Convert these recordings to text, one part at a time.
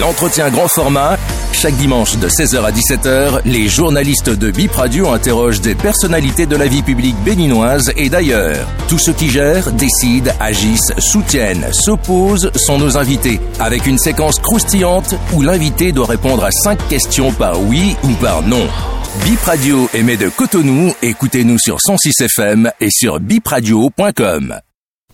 L'entretien grand format, chaque dimanche de 16h à 17h, les journalistes de Bip Radio interrogent des personnalités de la vie publique béninoise et d'ailleurs. Tous ceux qui gèrent, décident, agissent, soutiennent, s'opposent sont nos invités, avec une séquence croustillante où l'invité doit répondre à cinq questions par oui ou par non. Bip Radio émet de Cotonou, écoutez-nous sur 106 FM et sur bipradio.com.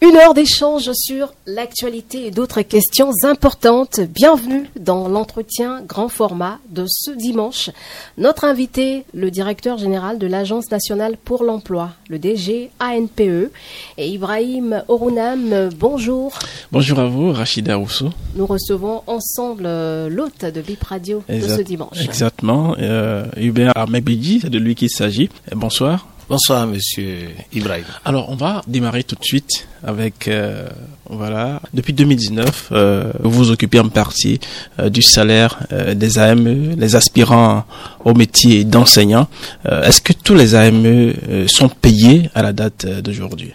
Une heure d'échange sur l'actualité et d'autres questions importantes. Bienvenue dans l'entretien grand format de ce dimanche. Notre invité, le directeur général de l'Agence nationale pour l'emploi, le DG ANPE, et Ibrahim Orounam. Bonjour. Bonjour à vous, Rachida Rousseau. Nous recevons ensemble euh, l'hôte de Bip Radio de ce dimanche. Exactement. Euh, Hubert Armebidi, c'est de lui qu'il s'agit. Bonsoir. Bonsoir, monsieur Ibrahim. Alors, on va démarrer tout de suite avec, euh, voilà, depuis 2019, euh, vous vous occupez en partie euh, du salaire euh, des AME, les aspirants au métier d'enseignant. Est-ce que tous les AME sont payés à la date d'aujourd'hui?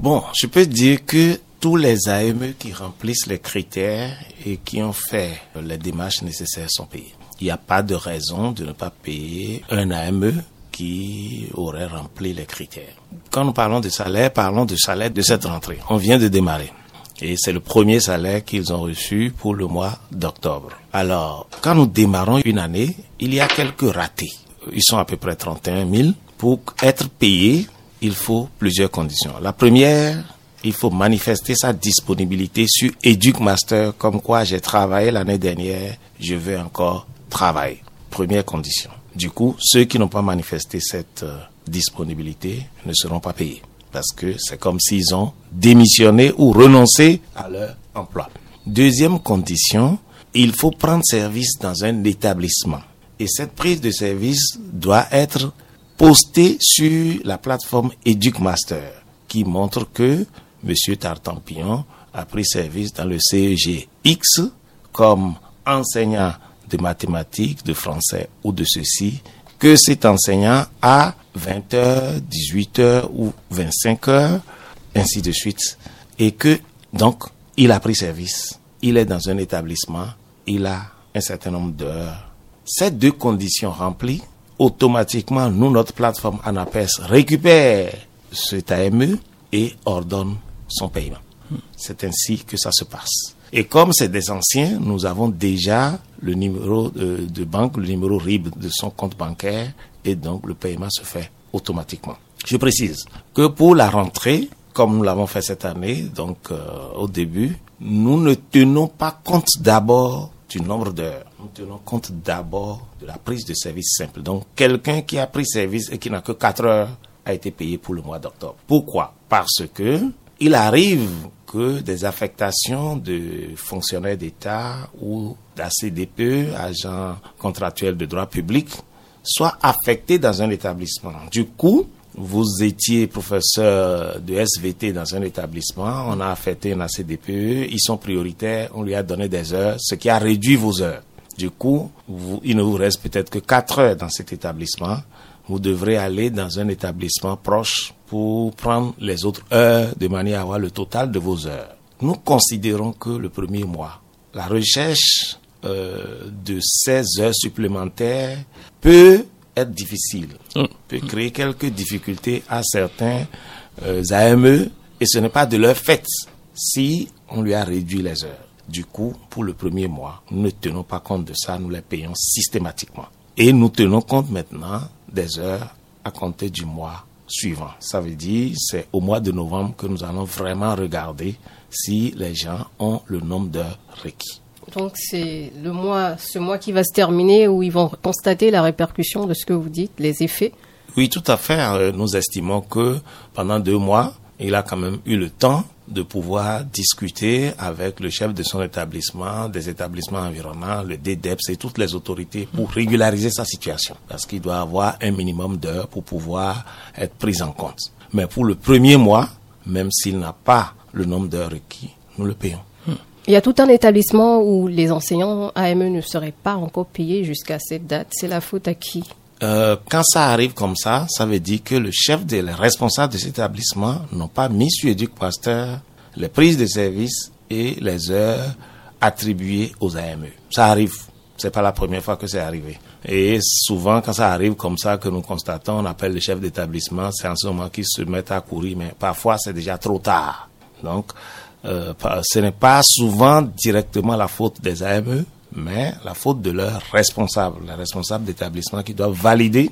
Bon, je peux dire que tous les AME qui remplissent les critères et qui ont fait les démarches nécessaires sont payés. Il n'y a pas de raison de ne pas payer un AME qui aurait rempli les critères. Quand nous parlons de salaire, parlons de salaire de cette rentrée. On vient de démarrer. Et c'est le premier salaire qu'ils ont reçu pour le mois d'octobre. Alors, quand nous démarrons une année, il y a quelques ratés. Ils sont à peu près 31 000. Pour être payé, il faut plusieurs conditions. La première, il faut manifester sa disponibilité sur EducMaster, comme quoi j'ai travaillé l'année dernière, je veux encore travailler. Première condition. Du coup, ceux qui n'ont pas manifesté cette euh, disponibilité ne seront pas payés. Parce que c'est comme s'ils ont démissionné ou renoncé à leur emploi. Deuxième condition, il faut prendre service dans un établissement. Et cette prise de service doit être postée sur la plateforme EducMaster, qui montre que M. Tartampion a pris service dans le CEG X comme enseignant de mathématiques, de français ou de ceci, que cet enseignant a 20h, 18h ou 25h, ainsi de suite, et que donc il a pris service, il est dans un établissement, il a un certain nombre d'heures. Ces deux conditions remplies, automatiquement, nous, notre plateforme ANAPES récupère cet AME et ordonne son paiement. C'est ainsi que ça se passe. Et comme c'est des anciens, nous avons déjà le numéro de, de, banque, le numéro RIB de son compte bancaire, et donc le paiement se fait automatiquement. Je précise que pour la rentrée, comme nous l'avons fait cette année, donc euh, au début, nous ne tenons pas compte d'abord du nombre d'heures. Nous tenons compte d'abord de la prise de service simple. Donc quelqu'un qui a pris service et qui n'a que 4 heures a été payé pour le mois d'octobre. Pourquoi? Parce que il arrive que des affectations de fonctionnaires d'État ou d'ACDPE, agents contractuels de droit public, soient affectés dans un établissement. Du coup, vous étiez professeur de SVT dans un établissement, on a affecté un ACDPE, ils sont prioritaires, on lui a donné des heures, ce qui a réduit vos heures. Du coup, il ne vous reste peut-être que 4 heures dans cet établissement. Vous devrez aller dans un établissement proche pour prendre les autres heures de manière à avoir le total de vos heures. Nous considérons que le premier mois, la recherche euh, de ces heures supplémentaires peut être difficile, mmh. peut créer quelques difficultés à certains euh, AME et ce n'est pas de leur fait si on lui a réduit les heures. Du coup, pour le premier mois, nous ne tenons pas compte de ça, nous les payons systématiquement. Et nous tenons compte maintenant des heures à compter du mois suivant. Ça veut dire c'est au mois de novembre que nous allons vraiment regarder si les gens ont le nombre d'heures requis. Donc c'est le mois, ce mois qui va se terminer où ils vont constater la répercussion de ce que vous dites, les effets. Oui, tout à fait. Nous estimons que pendant deux mois, il a quand même eu le temps de pouvoir discuter avec le chef de son établissement, des établissements environnants, le DDEPS et toutes les autorités pour régulariser sa situation. Parce qu'il doit avoir un minimum d'heures pour pouvoir être pris en compte. Mais pour le premier mois, même s'il n'a pas le nombre d'heures requis, nous le payons. Il y a tout un établissement où les enseignants AME ne seraient pas encore payés jusqu'à cette date. C'est la faute à qui? Euh, quand ça arrive comme ça, ça veut dire que le chef des les responsables de cet établissement n'ont pas mis sur Éduc Pasteur les prises de service et les heures attribués aux AME. Ça arrive. C'est pas la première fois que c'est arrivé. Et souvent, quand ça arrive comme ça, que nous constatons, on appelle le chef d'établissement, c'est en ce moment qu'ils se mettent à courir, mais parfois c'est déjà trop tard. Donc, euh, ce n'est pas souvent directement la faute des AME, mais la faute de leurs responsables, les responsables d'établissement qui doivent valider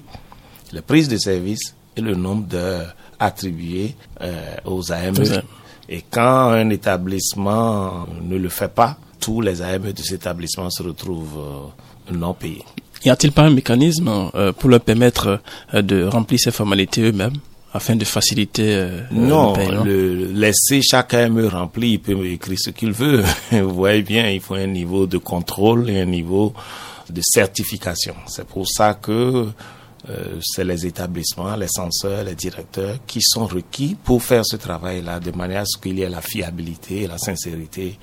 les prises de service et le nombre de attribués euh, aux AME. Et quand un établissement ne le fait pas, tous les AME de cet établissement se retrouvent euh, non payés. Y a-t-il pas un mécanisme euh, pour leur permettre de remplir ces formalités eux-mêmes? Afin de faciliter euh, non, le, laisser chacun me remplir, il peut écrire ce qu'il veut. Vous voyez bien, il faut un niveau de contrôle et un niveau de certification. C'est pour ça que euh, c'est les établissements, les censeurs, les directeurs qui sont requis pour faire ce travail-là de manière à ce qu'il y ait la fiabilité et la sincérité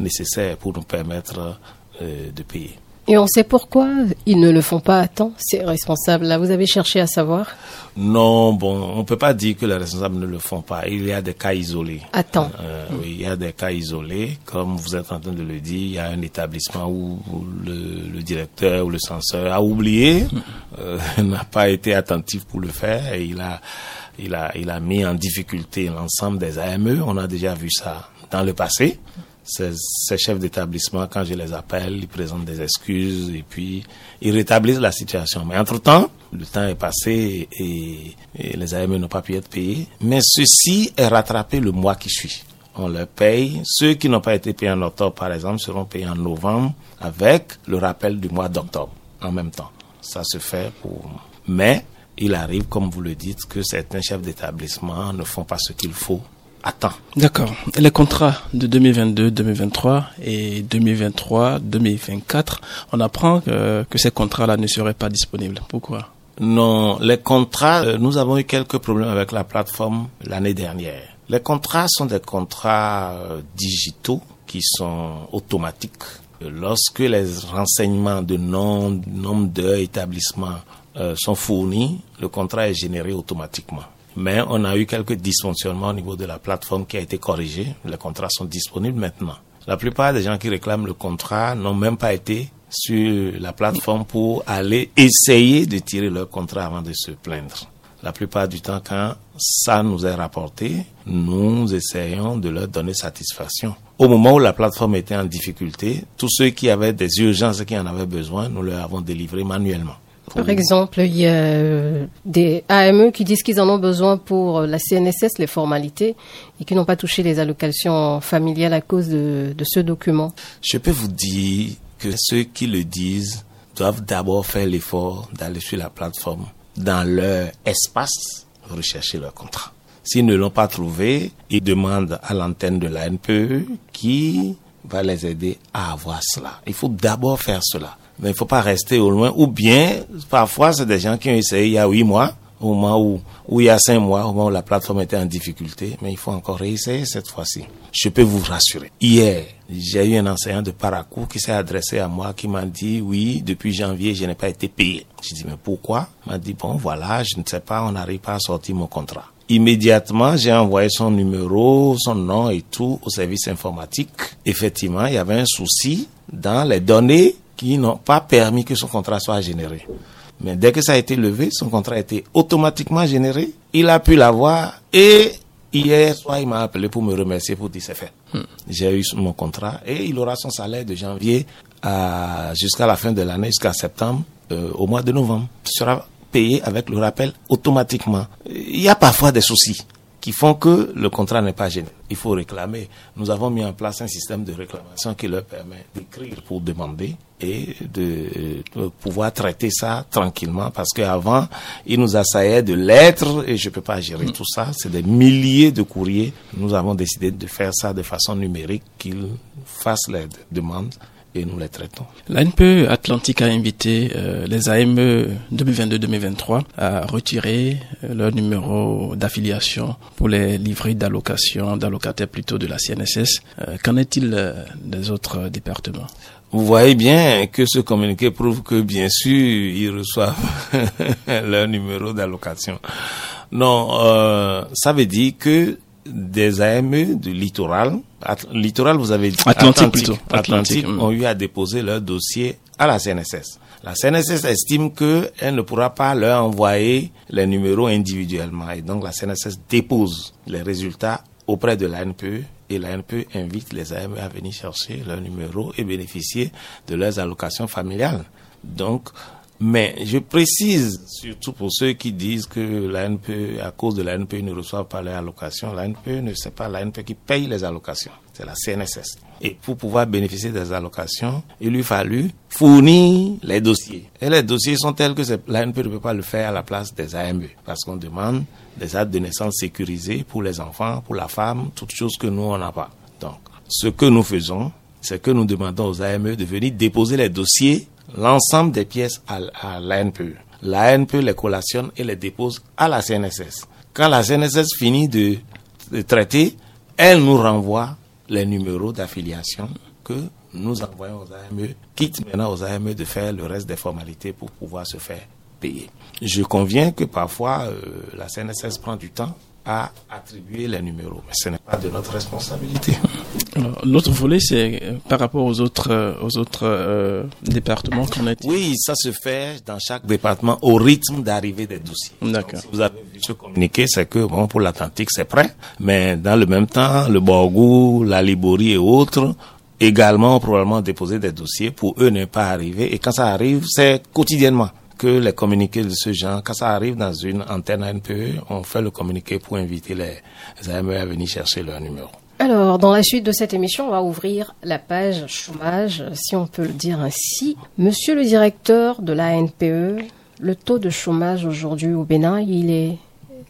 nécessaires pour nous permettre euh, de payer. Et on sait pourquoi ils ne le font pas à temps, ces responsables-là. Vous avez cherché à savoir? Non, bon, on peut pas dire que les responsables ne le font pas. Il y a des cas isolés. À temps euh, Oui, il y a des cas isolés. Comme vous êtes en train de le dire, il y a un établissement où le, directeur ou le censeur a oublié, euh, n'a pas été attentif pour le faire et il a, il a, il a mis en difficulté l'ensemble des AME. On a déjà vu ça dans le passé ces, chefs d'établissement, quand je les appelle, ils présentent des excuses et puis ils rétablissent la situation. Mais entre-temps, le temps est passé et, les AME n'ont pas pu être payés. Mais ceci est rattrapé le mois qui suit. On leur paye. Ceux qui n'ont pas été payés en octobre, par exemple, seront payés en novembre avec le rappel du mois d'octobre en même temps. Ça se fait pour... Mais il arrive, comme vous le dites, que certains chefs d'établissement ne font pas ce qu'il faut D'accord. Les contrats de 2022, 2023 et 2023, 2024, on apprend que, que ces contrats-là ne seraient pas disponibles. Pourquoi? Non, les contrats, euh, nous avons eu quelques problèmes avec la plateforme l'année dernière. Les contrats sont des contrats euh, digitaux qui sont automatiques. Lorsque les renseignements de nom, nombre d'heures, établissements euh, sont fournis, le contrat est généré automatiquement mais on a eu quelques dysfonctionnements au niveau de la plateforme qui a été corrigée. Les contrats sont disponibles maintenant. La plupart des gens qui réclament le contrat n'ont même pas été sur la plateforme pour aller essayer de tirer leur contrat avant de se plaindre. La plupart du temps, quand ça nous est rapporté, nous essayons de leur donner satisfaction. Au moment où la plateforme était en difficulté, tous ceux qui avaient des urgences et qui en avaient besoin, nous leur avons délivré manuellement. Par exemple, il y a euh, des AME qui disent qu'ils en ont besoin pour euh, la CNSS, les formalités, et qui n'ont pas touché les allocations familiales à cause de, ce document. Je peux vous dire que ceux qui le disent doivent d'abord faire l'effort d'aller sur la plateforme, dans leur espace, rechercher leur contrat. S'ils ne l'ont pas trouvé, ils demandent à l'antenne de la NPE qui va les aider à avoir cela. Il faut d'abord faire cela mais il faut pas rester au loin. Ou bien, parfois, c'est des gens qui ont essayé il y a huit mois, au moment où, où il y a cinq mois, au moment où la plateforme était en difficulté, mais il faut encore réessayer cette fois-ci. Je peux vous rassurer. Hier, j'ai eu un enseignant de Parakou qui s'est adressé à moi, qui m'a dit, oui, depuis janvier, je n'ai pas été payé. J'ai dit, mais pourquoi? Il m'a dit, bon, voilà, je ne sais pas, on n'arrive pas à sortir mon contrat. Immédiatement, j'ai envoyé son numéro, son nom et tout au service informatique. Effectivement, il y avait un souci dans les données qui n'ont pas permis que son contrat soit généré. Mais dès que ça a été levé, son contrat a été automatiquement généré. Il a pu l'avoir et hier soir, il m'a appelé pour me remercier pour dire c'est fait. Hmm. J'ai eu mon contrat et il aura son salaire de janvier jusqu'à la fin de l'année, jusqu'à septembre, euh, au mois de novembre. Il sera payé avec le rappel automatiquement. Il y a parfois des soucis qui font que le contrat n'est pas gêné. Il faut réclamer. Nous avons mis en place un système de réclamation qui leur permet d'écrire pour demander et de, pouvoir traiter ça tranquillement parce qu'avant, il nous assaillait de lettres et je ne peux pas gérer tout ça. C'est des milliers de courriers. Nous avons décidé de faire ça de façon numérique, qu'ils fassent les demandes et nous les traitons. L'ANPE Atlantique a invité euh, les AME 2022-2023 à retirer euh, leur numéro d'affiliation pour les livrets d'allocation, d'allocataires plutôt de la CNSS. Euh, qu'en est-il des autres départements? Vous voyez bien que ce communiqué prouve que, bien sûr, ils reçoivent leur numéro d'allocation. Non, ça veut dire que des AME du littoral, littoral vous avez dit Atlantique, plutôt. Atlantique, ont eu à déposer leur dossier à la CNSS. La CNSS estime qu'elle ne pourra pas leur envoyer les numéros individuellement et donc la CNSS dépose les résultats auprès de l'ANPE et l'ANPE invite les AME à venir chercher leur numéro et bénéficier de leurs allocations familiales. Donc, mais je précise, surtout pour ceux qui disent que l'ANPE, à cause de l'ANPE, ne reçoivent pas les allocations, l'ANPE ne c'est pas l'ANPE qui paye les allocations, c'est la CNSS. Et pour pouvoir bénéficier des allocations, il lui fallu fournir les dossiers. Et les dossiers sont tels que l'ANPE ne peut pas le faire à la place des AME, parce qu'on demande des actes de naissance sécurisés pour les enfants, pour la femme, toutes choses que nous, on n'a pas. Donc, ce que nous faisons, c'est que nous demandons aux AME de venir déposer les dossiers l'ensemble des pièces à, à l'ANPE. L'ANPE les collationne et les dépose à la CNSS. Quand la CNSS finit de, traiter, elle nous renvoie les numéros d'affiliation que nous envoyons aux AME, quitte maintenant aux AME de faire le reste des formalités pour pouvoir se faire payer. Je conviens que parfois euh, la CNSS prend du temps à attribuer les numéros. Mais ce n'est pas de notre responsabilité. L'autre volet, c'est euh, par rapport aux autres, euh, aux autres euh, départements qu'on a. Oui, ça se fait dans chaque département au rythme d'arrivée des dossiers. D'accord. Si vous avez vu ce communiqué, c'est que bon pour l'Atlantique c'est prêt, mais dans le même temps, le Borgou, la Liborie et autres également probablement déposer des dossiers pour eux ne pas arriver. Et quand ça arrive, c'est quotidiennement que les communiqués de ce genre, quand ça arrive dans une antenne ANPE, on fait le communiqué pour inviter les AME à venir chercher leur numéro. Alors, dans la suite de cette émission, on va ouvrir la page chômage, si on peut le dire ainsi. Monsieur le directeur de l'ANPE, le taux de chômage aujourd'hui au Bénin, il est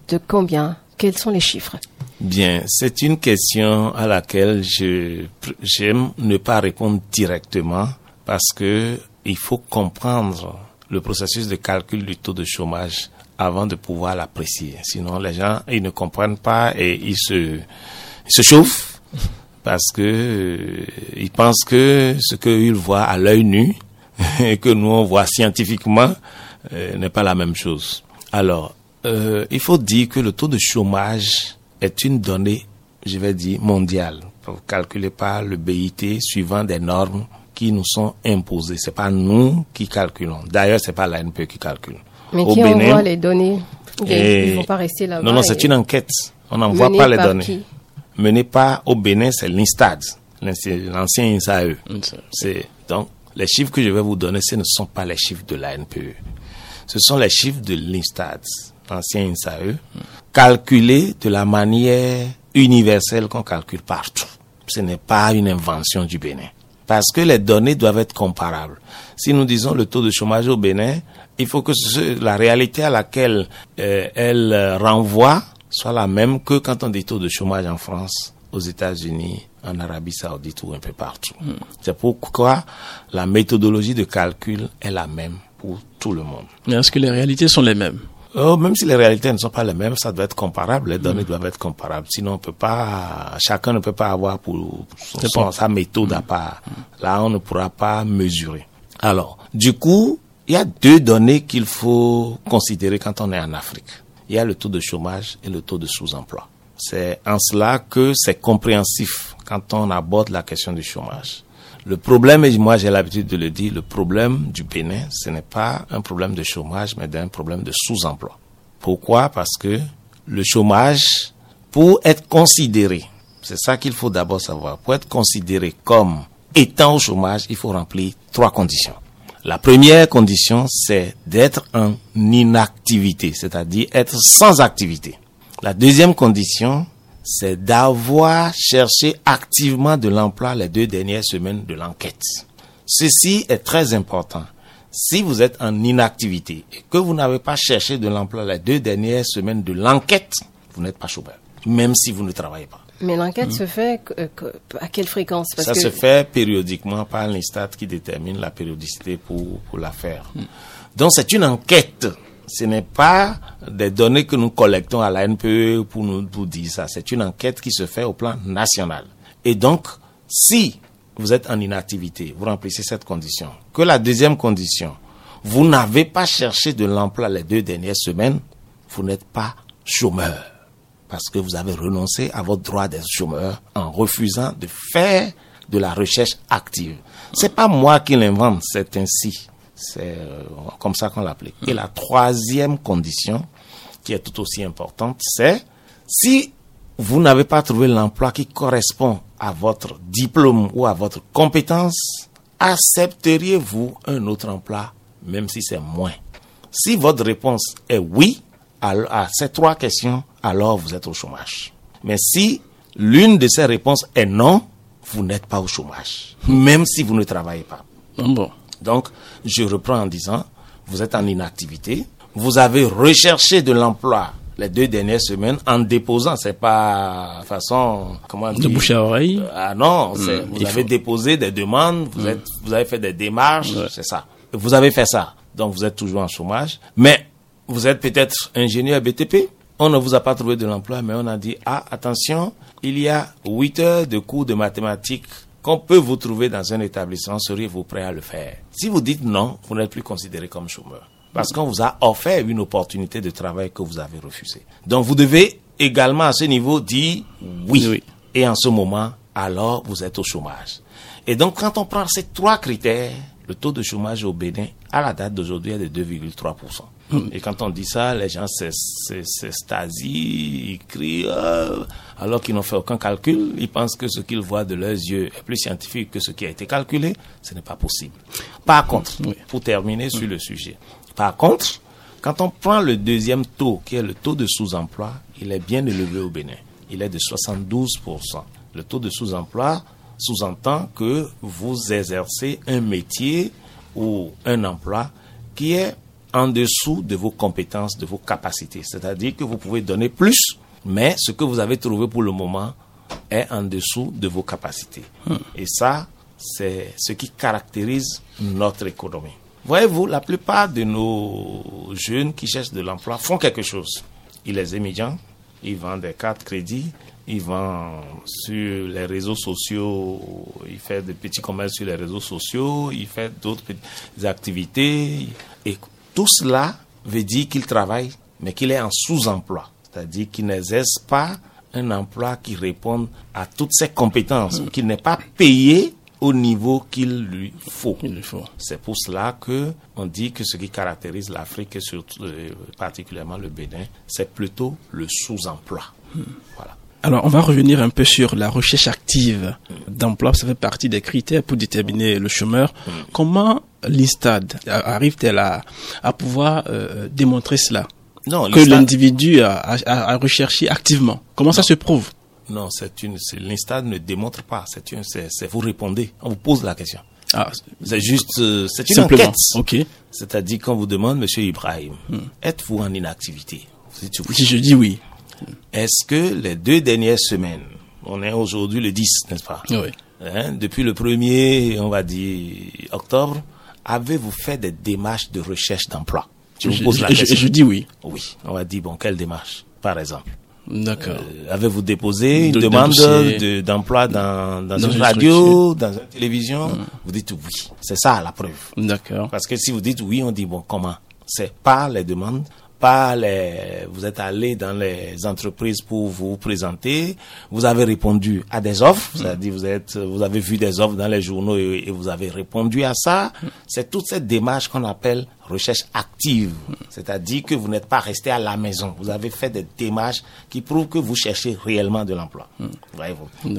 de combien? Quels sont les chiffres? Bien, c'est une question à laquelle j'aime ne pas répondre directement parce que il faut comprendre le processus de calcul du taux de chômage avant de pouvoir l'apprécier. Sinon, les gens, ils ne comprennent pas et ils se, se chauffent parce que euh, ils pensent que ce qu'ils voient à l'œil nu et que nous on voit scientifiquement euh, n'est pas la même chose. Alors, euh, il faut dire que le taux de chômage est une donnée, je vais dire, mondiale, calculée par le BIT suivant des normes qui nous sont imposés. C'est pas nous qui calculons. D'ailleurs, c'est pas l'ANP qui calcule. Mais qui envoie les données? Ils ne vont pas rester là-bas. Non, non, c'est une enquête. On n'envoie pas les données. Qui? Menée pas au Bénin, c'est l'INSTAD, l'ancien INSAE. C'est donc les chiffres que je vais vous donner, ce ne sont pas les chiffres de l'ANPE. Ce sont les chiffres de l'INSTAD, l'ancien INSAE, calculés de la manière universelle qu'on calcule partout. Ce n'est pas une invention du Bénin parce que les données doivent être comparables. Si nous disons le taux de chômage au Bénin, il faut que la réalité à laquelle euh, elle euh, renvoie soit la même que quand on dit taux de chômage en France, aux États-Unis, en Arabie Saoudite ou un peu partout. Hmm. C'est pourquoi la méthodologie de calcul est la même pour tout le monde. Mais est-ce que les réalités sont les mêmes? Oh, même si les réalités ne sont pas les mêmes, ça doit être comparable. Les données mm. doivent être comparables. Sinon, on peut pas, chacun ne peut pas avoir pour son, sa méthode à mm. part. Là, on ne pourra pas mesurer. Alors, du coup, il y a deux données qu'il faut considérer quand on est en Afrique. Il y a le taux de chômage et le taux de sous-emploi. C'est en cela que c'est compréhensif quand on aborde la question du chômage. Le problème, et moi j'ai l'habitude de le dire, le problème du Bénin, ce n'est pas un problème de chômage, mais d'un problème de sous-emploi. Pourquoi? Parce que le chômage, pour être considéré, c'est ça qu'il faut d'abord savoir, pour être considéré comme étant au chômage, il faut remplir trois conditions. La première condition, c'est d'être en inactivité, c'est-à-dire être sans activité. La deuxième condition, c'est d'avoir cherché activement de l'emploi les deux dernières semaines de l'enquête. Ceci est très important. Si vous êtes en inactivité et que vous n'avez pas cherché de l'emploi les deux dernières semaines de l'enquête, vous n'êtes pas chômeur, même si vous ne travaillez pas. Mais l'enquête hmm. se fait euh, à quelle fréquence? Ça se fait périodiquement par l'Instat qui détermine la périodicité pour, pour la faire. Hmm. Donc c'est une enquête ce n'est pas des données que nous collectons à l'ANPE pour nous pour dire ça. C'est une enquête qui se fait au plan national. Et donc, si vous êtes en inactivité, vous remplissez cette condition. Que la deuxième condition, vous n'avez pas cherché de l'emploi les deux dernières semaines, vous n'êtes pas chômeur. Parce que vous avez renoncé à votre droit d'être chômeur en refusant de faire de la recherche active. C'est pas moi qui l'invente, c'est ainsi. C'est euh, comme ça qu'on l'appelait. Et la troisième condition, qui est tout aussi importante, c'est si vous n'avez pas trouvé l'emploi qui correspond à votre diplôme ou à votre compétence, accepteriez-vous un autre emploi, même si c'est moins? Si votre réponse est oui à, ces trois questions, alors vous êtes au chômage. Mais si l'une de ces réponses est non, vous n'êtes pas au chômage, même si vous ne travaillez pas. Bon. Donc, je reprends en disant, vous êtes en inactivité, vous avez recherché de l'emploi les deux dernières semaines en déposant, c'est pas façon comment dire, de bouche à oreille. Ah non, hmm, vous avez déposé des demandes, vous hmm. êtes, vous avez fait des démarches, c'est ça. Vous avez fait ça, donc vous êtes toujours en chômage. Mais vous êtes peut-être ingénieur BTP. On ne vous a pas trouvé de l'emploi, mais on a dit ah attention, il y a 8 heures de cours de mathématiques qu'on peut vous trouver dans un établissement, seriez-vous prêt à le faire? Si vous dites non, vous n'êtes plus considéré comme chômeur. Parce qu'on vous a offert une opportunité de travail que vous avez refusée. Donc vous devez également à ce niveau dire oui. Et en ce moment, alors vous êtes au chômage. Et donc quand on prend ces trois critères, le taux de chômage au Bénin, à la date d'aujourd'hui, est de 2,3%. Et quand on dit ça, les gens s'estasient, ils crient, euh, alors qu'ils n'ont fait aucun calcul. Ils pensent que ce qu'ils voient de leurs yeux est plus scientifique que ce qui a été calculé. Ce n'est pas possible. Par contre, pour terminer sur le sujet, par contre, quand on prend le deuxième taux, qui est le taux de sous-emploi, il est bien élevé au Bénin. Il est de 72%. Le taux de sous-emploi sous-entend que vous exercez un métier ou un emploi qui est en dessous de vos compétences, de vos capacités. C'est-à-dire que vous pouvez donner plus, mais ce que vous avez trouvé pour le moment est en dessous de vos capacités. Hmm. Et ça, c'est ce qui caractérise notre économie. Voyez-vous, la plupart de nos jeunes qui cherchent de l'emploi font quelque chose. Ils les émigrants, ils vendent des cartes crédit, ils vendent sur les réseaux sociaux, ils font des petits commerces sur les réseaux sociaux, ils font d'autres activités. Et tout cela veut dire qu'il travaille, mais qu'il est en sous-emploi. C'est-à-dire qu'il n'exerce pas un emploi qui réponde à toutes ses compétences, mm. qu'il n'est pas payé au niveau qu'il lui faut. faut. C'est pour cela que on dit que ce qui caractérise l'Afrique et surtout, euh, particulièrement le Bénin, c'est plutôt le sous-emploi. Mm. Voilà. Alors, on va revenir un peu sur la recherche active d'emploi. Ça fait partie des critères pour déterminer le chômeur. Comment l'INSTAD arrive-t-elle à, pouvoir euh, démontrer cela non, Que l'individu a, recherché activement? Comment ça se prouve? Non, c'est une, l'INSTAD ne démontre pas. C'est une, c'est, vous répondez. On vous pose la question. Ah, c'est juste, euh, c'est une simplement. enquête. Ok. C'est-à-dire qu'on vous demande, Monsieur Ibrahim, hmm. êtes-vous en inactivité? Si je dis oui. Est-ce que les deux dernières semaines, on est aujourd'hui le 10, n'est-ce pas? Oui. Hein, depuis le 1er, on va dire, octobre, avez-vous fait des démarches de recherche d'emploi? Je, je, dis oui. Oui. On va dire, bon, quelle démarche, par exemple? D'accord. Euh, avez-vous déposé une demande d'emploi dans, dans, une radio, dans une télévision? Mm. Vous dites oui. C'est ça la preuve. D'accord. Parce que si vous dites oui, on dit bon, comment? C'est pas les demandes, pas les, vous êtes allé dans les entreprises pour vous présenter, vous avez répondu à des offres, c'est-à-dire vous êtes, vous avez vu des offres dans les journaux et, vous avez répondu à ça. C'est toute cette démarche qu'on appelle recherche active, c'est-à-dire que vous n'êtes pas resté à la maison, vous avez fait des démarches qui prouvent que vous cherchez réellement de l'emploi.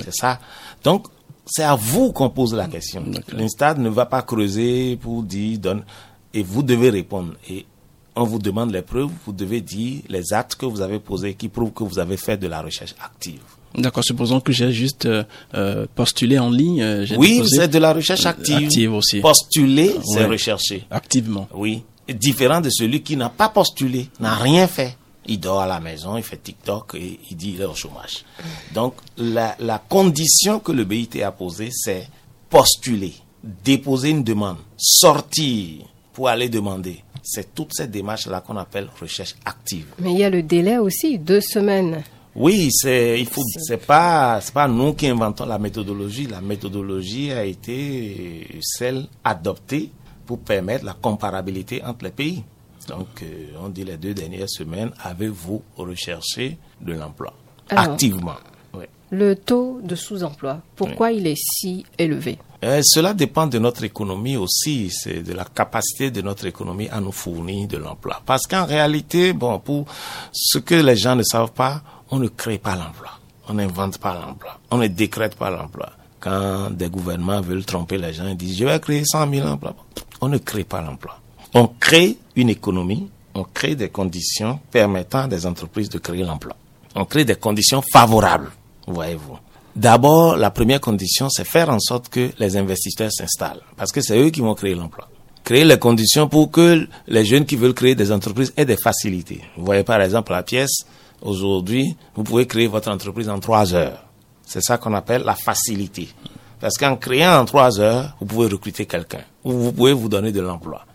C'est ça. Donc c'est à vous qu'on pose la question. L'Instad ne va pas creuser pour dire donne et vous devez répondre. Et on vous demande les preuves, vous devez dire les actes que vous avez posés qui prouvent que vous avez fait de la recherche active. D'accord, supposons que j'ai juste euh, euh, postulé en ligne. Euh, oui, c'est de la recherche active. active aussi. Postuler, c'est rechercher. Activement. Oui. Différent de celui qui n'a pas postulé, n'a rien fait. Il dort à la maison, il fait TikTok et il dit il est au chômage. Donc, la, la condition que le BIT a posée, c'est postuler, déposer une demande, sortir pour aller demander c'est toute cette démarche-là qu'on appelle recherche active. Mais il y a le délai aussi, deux semaines. Oui, c'est il faut c'est pas c'est pas nous qui inventons la méthodologie. La méthodologie a été celle adoptée pour permettre la comparabilité entre les pays. Donc, euh, on dit les deux dernières semaines, avez-vous recherché de l'emploi? Activement. Le taux de sous-emploi, pourquoi il est si élevé? Euh, cela dépend de notre économie aussi, c'est de la capacité de notre économie à nous fournir de l'emploi. Parce qu'en réalité, bon, pour ce que les gens ne savent pas, on ne crée pas l'emploi. On n'invente pas l'emploi. On ne décrète pas l'emploi. Quand des gouvernements veulent tromper les gens, ils disent, je vais créer 100 000 emplois. On ne crée pas l'emploi. On crée une économie, on crée des conditions permettant à des entreprises de créer l'emploi. On crée des conditions favorables, voyez-vous. D'abord, la première condition, c'est faire en sorte que les investisseurs s'installent, parce que c'est eux qui vont créer l'emploi. Créer les conditions pour que les jeunes qui veulent créer des entreprises aient des facilités. Vous voyez par exemple la pièce, aujourd'hui, vous pouvez créer votre entreprise en trois heures. C'est ça qu'on appelle la facilité. Parce qu'en créant en trois heures, vous pouvez recruter quelqu'un, ou vous pouvez vous donner de l'emploi.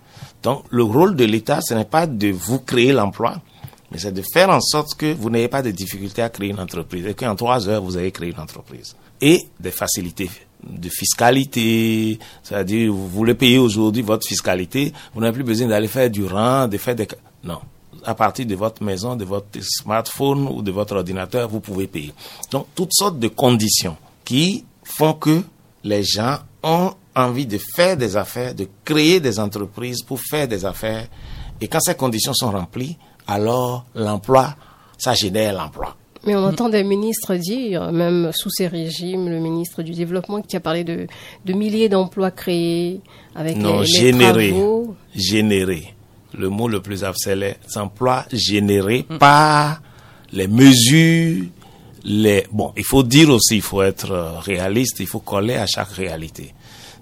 Donc, le rôle de l'État, ce n'est pas de vous créer l'emploi, mais c'est de faire en sorte que vous n'ayez pas de difficultés à créer une entreprise et qu'en trois heures, vous ayez créé une entreprise. Et des facilités de fiscalité, c'est-à-dire vous voulez payer aujourd'hui votre fiscalité, vous n'avez plus besoin d'aller faire du rang, de faire des... Non. À partir de votre maison, de votre smartphone ou de votre ordinateur, vous pouvez payer. Donc, toutes sortes de conditions qui font que les gens ont envie de faire des affaires, de créer des entreprises pour faire des affaires. Et quand ces conditions sont remplies, alors l'emploi, ça génère l'emploi. Mais on entend des ministres dire, même sous ces régimes, le ministre du Développement qui a parlé de, de milliers d'emplois créés avec non, les, générés, travaux. générés. Le mot le plus c'est les emplois générés par les mesures, les... Bon, il faut dire aussi, il faut être réaliste, il faut coller à chaque réalité.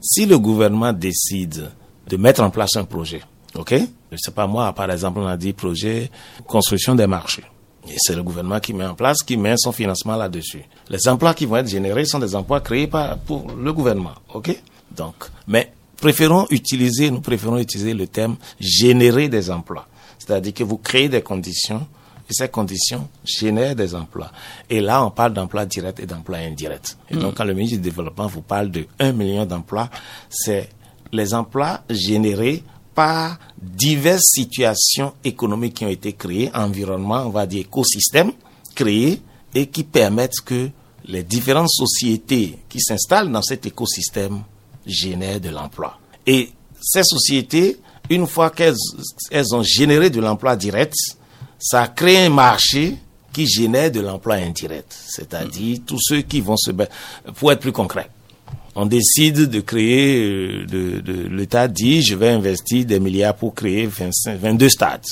Si le gouvernement décide de mettre en place un projet, OK? Je sais pas moi, par exemple, on a dit projet construction des marchés. Et c'est le gouvernement qui met en place, qui met son financement là-dessus. Les emplois qui vont être générés sont des emplois créés par, pour le gouvernement. OK? Donc, mais préférons utiliser, nous préférons utiliser le terme générer des emplois. C'est-à-dire que vous créez des conditions et ces conditions génèrent des emplois. Et là, on parle d'emplois directs et d'emplois indirects. Et donc, quand le ministre du Développement vous parle de 1 million d'emplois, c'est les emplois générés par diverses situations économiques qui ont été créées, environnement, on va dire écosystème créés et qui permettent que les différentes sociétés qui s'installent dans cet écosystème génèrent de l'emploi. Et ces sociétés, une fois qu'elles elles ont généré de l'emploi direct, ça crée un marché qui génère de l'emploi indirect, c'est-à-dire tous ceux qui vont se... Pour être plus concret, on décide de créer, euh, de, de, l'État dit, je vais investir des milliards pour créer 25, 22 stades.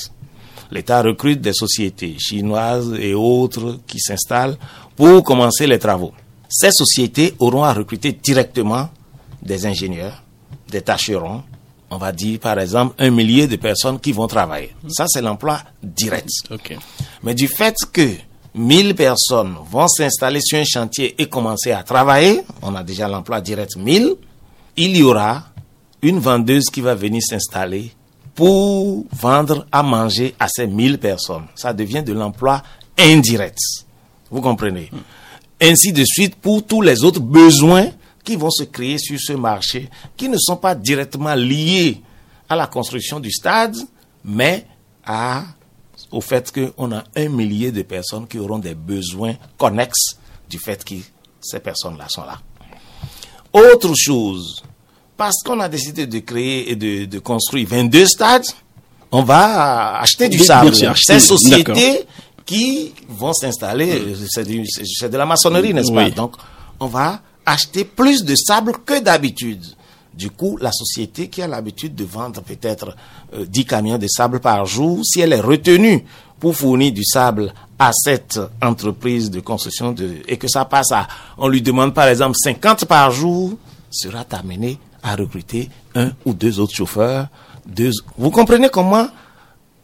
L'État recrute des sociétés chinoises et autres qui s'installent pour commencer les travaux. Ces sociétés auront à recruter directement des ingénieurs, des tâcherons, on va dire par exemple un millier de personnes qui vont travailler. Ça, c'est l'emploi direct. Mais du fait que 1000 personnes vont s'installer sur un chantier et commencer à travailler, on a déjà l'emploi direct 1000, il y aura une vendeuse qui va venir s'installer pour vendre à manger à ces 1000 personnes. Ça devient de l'emploi indirect. Vous comprenez? Ainsi de suite pour tous les autres besoins qui vont se créer sur ce marché, qui ne sont pas directement liés à la construction du stade, mais à au fait qu'on a un millier de personnes qui auront des besoins connexes du fait que ces personnes-là sont là. Autre chose, parce qu'on a décidé de créer et de, de, construire 22 stades, on va acheter du sable. Ces sociétés qui vont s'installer, c'est de la maçonnerie, n'est-ce pas? Donc, on va acheter plus de sable que d'habitude. Du coup, la société qui a l'habitude de vendre peut-être euh, 10 camions de sable par jour, si elle est retenue pour fournir du sable à cette entreprise de construction et que ça passe à, on lui demande par exemple 50 par jour, sera amené à recruter un ou deux autres chauffeurs. Vous comprenez comment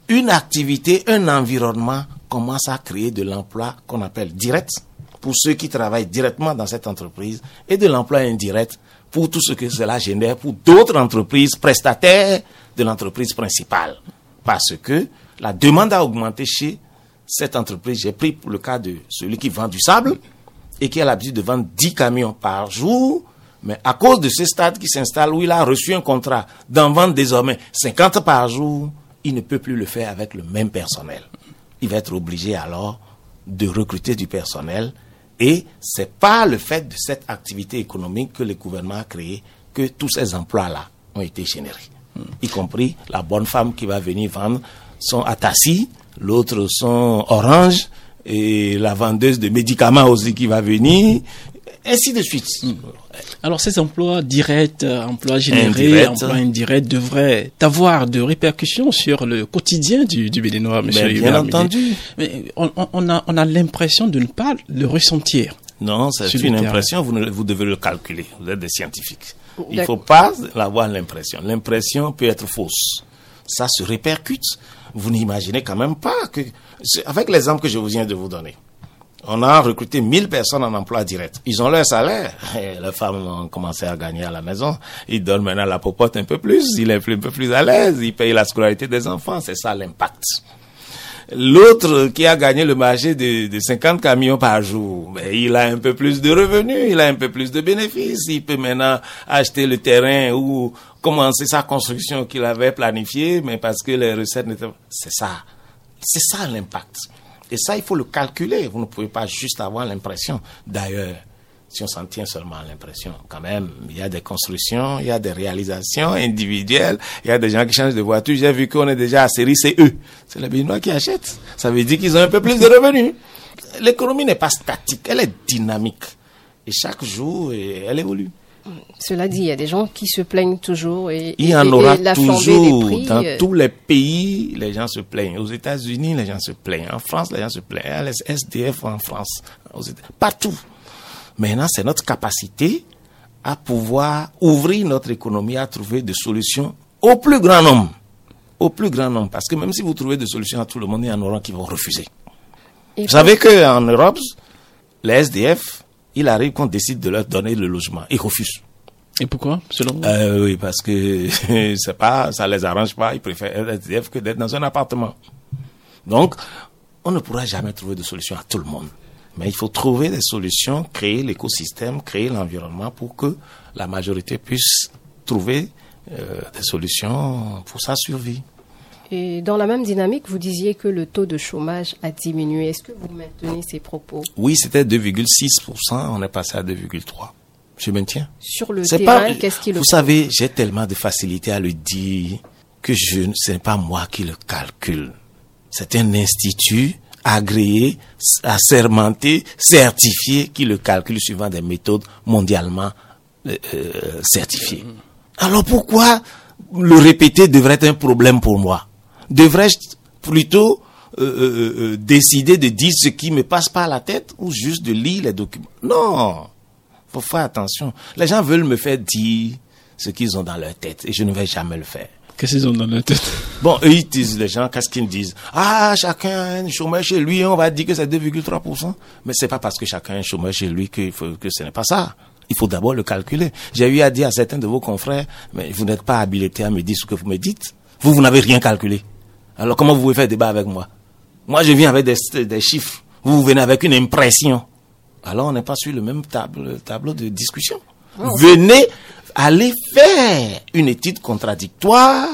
une activité, un environnement commence à créer de l'emploi qu'on appelle direct pour ceux qui travaillent directement dans cette entreprise et de l'emploi indirect pour tout ce que cela génère pour d'autres entreprises prestataires de l'entreprise principale. Parce que la demande a augmenté chez cette entreprise. J'ai pris le cas de celui qui vend du sable et qui a l'habitude de vendre 10 camions par jour. Mais à cause de ce stade qui s'installe où il a reçu un contrat d'en vendre désormais 50 par jour, il ne peut plus le faire avec le même personnel. Il va être obligé alors de recruter du personnel et c'est pas le fait de cette activité économique que le gouvernement a créé que tous ces emplois-là ont été générés. Y compris la bonne femme qui va venir vendre son Atassi, l'autre son Orange, et la vendeuse de médicaments aussi qui va venir, ainsi de suite. Alors ces emplois directs, euh, emplois générés, emplois indirects devraient avoir de répercussions sur le quotidien du, du Béninois, monsieur Ben, bien entendu. Mais on, a, on a l'impression de ne pas le ressentir. Non, c'est une impression, vous, ne- vous devez le calculer. Vous êtes des scientifiques. Il ne faut pas avoir l'impression. L'impression peut être fausse. Ça se répercute. Vous n'imaginez quand même pas que... Avec l'exemple que je vous viens de vous donner, on a recruté 1000 personnes en emploi direct. Ils ont leur salaire. Les femmes ont commencé à gagner à la maison. Ils donnent maintenant la popote un peu plus. Il est un peu plus à l'aise. Ils payent la scolarité des enfants. C'est ça l'impact. L'autre qui a gagné le marché de, de 50 camions par jour, il a un peu plus de revenus, il a un peu plus de bénéfices, il peut maintenant acheter le terrain ou commencer sa construction qu'il avait planifiée, mais parce que les recettes n'étaient pas... C'est ça. C'est ça l'impact. Et ça, il faut le calculer. Vous ne pouvez pas juste avoir l'impression. D'ailleurs, si on s'en tient seulement à l'impression, quand même, il y a des constructions, il y a des réalisations individuelles, il y a des gens qui changent de voiture. J'ai vu qu'on est déjà à série CE. C'est les Béninois qui achètent. Ça veut dire qu'ils ont un peu plus de revenus. L'économie n'est pas statique, elle est dynamique. Et chaque jour, elle évolue. Cela dit, il y a des gens qui se plaignent toujours et, Il y en et- aura et la flambée toujours. des prix. Dans euh, tous les pays, les gens se plaignent. Aux États-Unis, les gens se plaignent. En France, les gens se plaignent. Les SDF en France, aux partout. Maintenant, c'est notre capacité à pouvoir ouvrir notre économie, à trouver des solutions au plus grand nombre. Au plus grand nombre. Parce que même si vous trouvez des solutions à tout le monde, il y en aura qui vont refuser. et Vous savez qu'en Europe, les SDF, il arrive qu'on décide de leur donner le logement. Ils refusent. Et pourquoi, selon vous? Euh, oui, parce que c'est pas, ça les arrange pas. Ils préfèrent être que d'être dans un appartement. Donc, on ne pourra jamais trouver de solution à tout le monde. Mais il faut trouver des solutions, créer l'écosystème, créer l'environnement pour que la majorité puisse trouver euh, des solutions pour sa survie. Et dans la même dynamique, vous disiez que le taux de chômage a diminué. Est-ce que vous maintenez ces propos? Oui, c'était 2,6%, on est passé à 2,3%. Je maintiens. Sur le terrain, qu'est-ce qui le vous savez, j'ai tellement de facilité à le dire que je, ce n'est pas moi qui le calcule. C'est un institut agréé, assermenté, certifié qui le calcule suivant des méthodes mondialement euh, euh, certifiées. Alors pourquoi le répéter devrait être un problème pour moi? Devrais-je plutôt euh, euh, euh, décider de dire ce qui me passe par la tête ou juste de lire les documents? Non faut faire attention. Les gens veulent me faire dire ce qu'ils ont dans leur tête et je ne vais jamais le faire. Qu'est-ce qu'ils ont dans leur tête? Bon, eux, ils disent, les gens, qu'est-ce qu'ils disent? Ah, chacun a un chômeur chez lui, on va dire que c'est 2,3%. Mais c'est pas parce que chacun a un chômeur chez lui que, que ce n'est pas ça. Il faut d'abord le calculer. J'ai eu à dire à certains de vos confrères, mais vous n'êtes pas habilité à me dire ce que vous me dites. Vous, vous n'avez rien calculé. Alors comment vous pouvez faire débat avec moi? Moi, je viens avec des, des chiffres. Vous, vous venez avec une impression. Alors, on n'est pas sur le même table, tableau de discussion. Venez, allez faire une étude contradictoire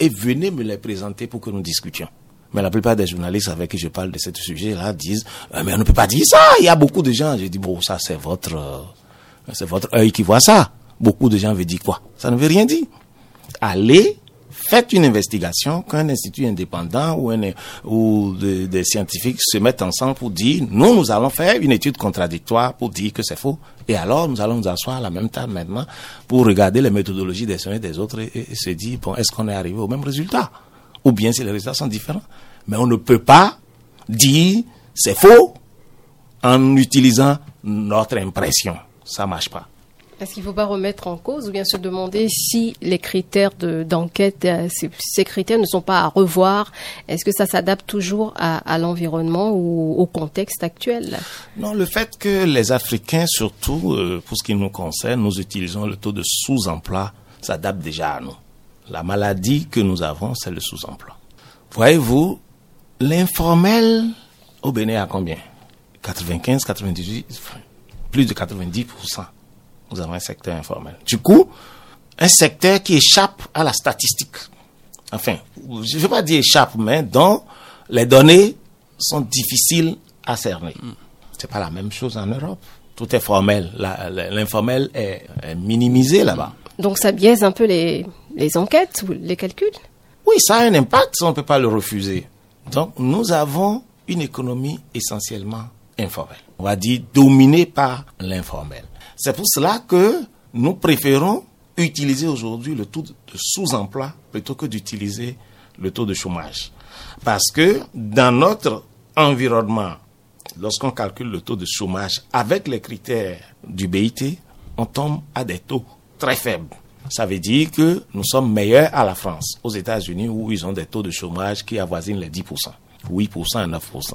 et venez me les présenter pour que nous discutions. Mais la plupart des journalistes avec qui je parle de ce sujet-là disent, Ah, mais on ne peut pas dire ça. Il y a beaucoup de gens. Je dis, bon, ça, c'est votre, euh, c'est votre œil qui voit ça. Beaucoup de gens veulent dire quoi? Ça ne veut rien dire. Allez, faites une investigation qu'un institut indépendant ou, un, ou de- des scientifiques se mettent ensemble pour dire, nous, nous allons faire une étude contradictoire pour dire que c'est faux. Et alors, nous allons nous asseoir à la même table maintenant pour regarder les méthodologies des uns et des autres et, et se dire, bon, est-ce qu'on est arrivé au même résultat? Ou bien si les résultats sont différents. Mais on ne peut pas dire c'est faux en utilisant notre impression. Ça marche pas. Est-ce qu'il ne faut pas remettre en cause ou bien se demander si les critères de- d'enquête, euh, ces, ces critères ne sont pas à revoir? Est-ce que ça s'adapte toujours à, l'environnement ou au contexte actuel? Non, le fait que les Africains, surtout euh, pour ce qui nous concerne, nous utilisons le taux de sous-emploi, ça date déjà à nous. La maladie que nous avons, c'est le sous-emploi. Voyez-vous, l'informel au Bénin à combien? 95, 98, plus de 90%. Nous avons un secteur informel. Du coup, un secteur qui échappe à la statistique. Enfin, je ne veux pas dire échappe, mais dont les données sont difficiles à cerner. C'est pas la même chose en Europe. Tout est formel. L'informel est, est minimisé là-bas. Donc ça biaise un peu les, les enquêtes ou les calculs? Oui, ça a un impact, on ne peut pas le refuser. Donc, nous avons une économie essentiellement informelle. On va dire dominée par l'informel. C'est pour cela que nous préférons utiliser aujourd'hui le taux de sous-emploi plutôt que d'utiliser le taux de chômage. Parce que dans notre environnement, lorsqu'on calcule le taux de chômage avec les critères du BIT, on tombe à des taux très faibles. Ça veut dire que nous sommes meilleurs à la France, aux États-Unis, où ils ont des taux de chômage qui avoisinent les 10%, 8% et 9%.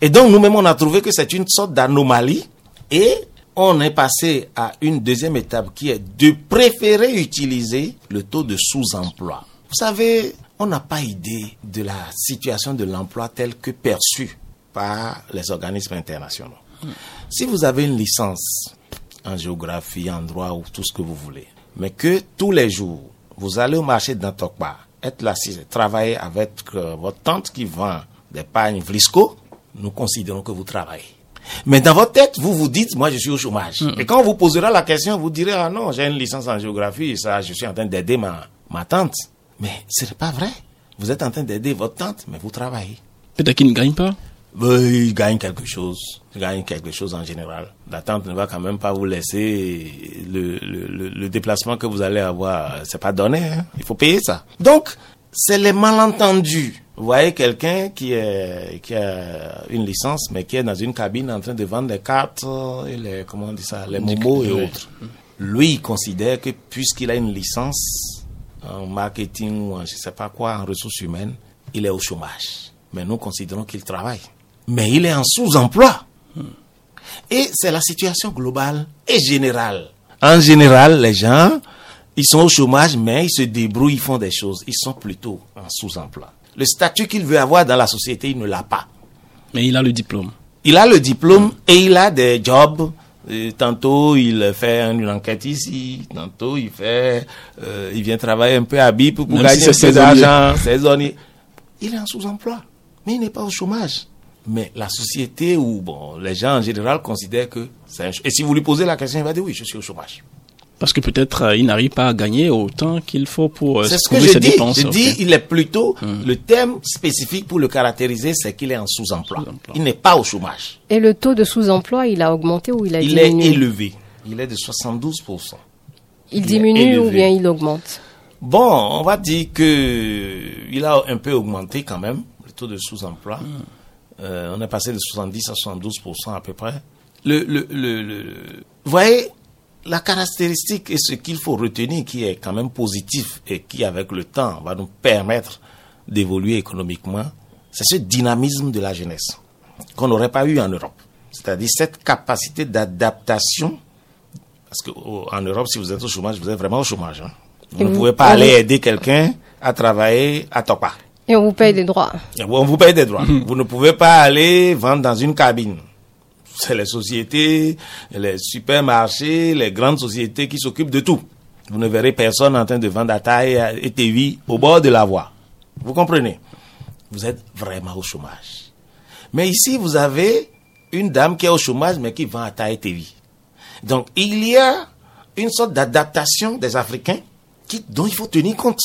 Et donc, nous-mêmes, on a trouvé que c'est une sorte d'anomalie et on est passé à une deuxième étape qui est de préférer utiliser le taux de sous-emploi. Vous savez, on n'a pas idée de la situation de l'emploi telle que perçue par les organismes internationaux. Si vous avez une licence en géographie, en droit ou tout ce que vous voulez, mais que tous les jours, vous allez au marché d'Antokpa, être là, travailler avec euh, votre tante qui vend des pagnes Vlisco, nous considérons que vous travaillez. Mais dans votre tête, vous vous dites, moi je suis au chômage. Et quand on vous posera la question, vous direz, ah non, j'ai une licence en géographie, ça, je suis en train d'aider ma, ma tante. Mais ce n'est pas vrai. Vous êtes en train d'aider votre tante, mais vous travaillez. Peut-être qu'ils ne gagnent pas. Oui, il gagne quelque chose. Il gagne quelque chose en général. La tante ne va quand même pas vous laisser le, le, le, le déplacement que vous allez avoir. C'est pas donné. Hein. Il faut payer ça. Donc, c'est les malentendus. Vous voyez quelqu'un qui, est, qui a une licence, mais qui est dans une cabine en train de vendre des cartes et les, comment on dit ça, les momos et autres. Lui, il considère que puisqu'il a une licence en marketing ou en je sais pas quoi, en ressources humaines, il est au chômage. Mais nous considérons qu'il travaille. Mais il est en sous-emploi. Et c'est la situation globale et générale. En général, les gens, ils sont au chômage, mais ils se débrouillent, ils font des choses. Ils sont plutôt en sous-emploi. Le statut qu'il veut avoir dans la société, il ne l'a pas. Mais il a le diplôme. Il a le diplôme et il a des jobs. Euh, tantôt il fait une enquête ici, tantôt il fait, euh, il vient travailler un peu à BIP pour Même gagner si c'est peu saisonnier. Il est en sous-emploi, mais il n'est pas au chômage. Mais la société ou bon, les gens en général considèrent que c'est un et si vous lui posez la question, il va dire oui, je suis au chômage. Parce que peut-être euh, il n'arrive pas à gagner autant qu'il faut pour euh, C'est ce que je ses dis. dépenses. Je dis, il est plutôt le terme spécifique pour le caractériser, c'est qu'il est en sous-emploi. Sous-emploi. Il n'est pas au chômage. Et le taux de sous-emploi, il a augmenté ou il a Il est diminué élevé. Il est de 72 Il il diminue ou bien il augmente Bon, on va dire que il a un peu augmenté quand même, le taux de sous-emploi. Euh, on est passé de 70 à 72 à peu près. Le, le, le, le- vous voyez, la caractéristique et ce qu'il faut retenir qui est quand même positif et qui, avec le temps, va nous permettre d'évoluer économiquement, c'est ce dynamisme de la jeunesse qu'on n'aurait pas eu en Europe. C'est-à-dire cette capacité d'adaptation parce qu'en Europe, si vous êtes au chômage, vous êtes vraiment au chômage. hein. Vous Et ne vous- pouvez pas on aller aider quelqu'un à travailler à Topa. Et on vous paye des droits. On vous paye des droits. vous ne pouvez pas aller vendre dans une cabine. C'est les sociétés, les supermarchés, les grandes sociétés qui s'occupent de tout. Vous ne verrez personne en train de vendre à taille et TV au bord de la voie. Vous comprenez? Vous êtes vraiment au chômage. Mais ici, vous avez une dame qui est au chômage, mais qui vend à taille TV. Donc, il y a une sorte d'adaptation des Africains dont il faut tenir compte,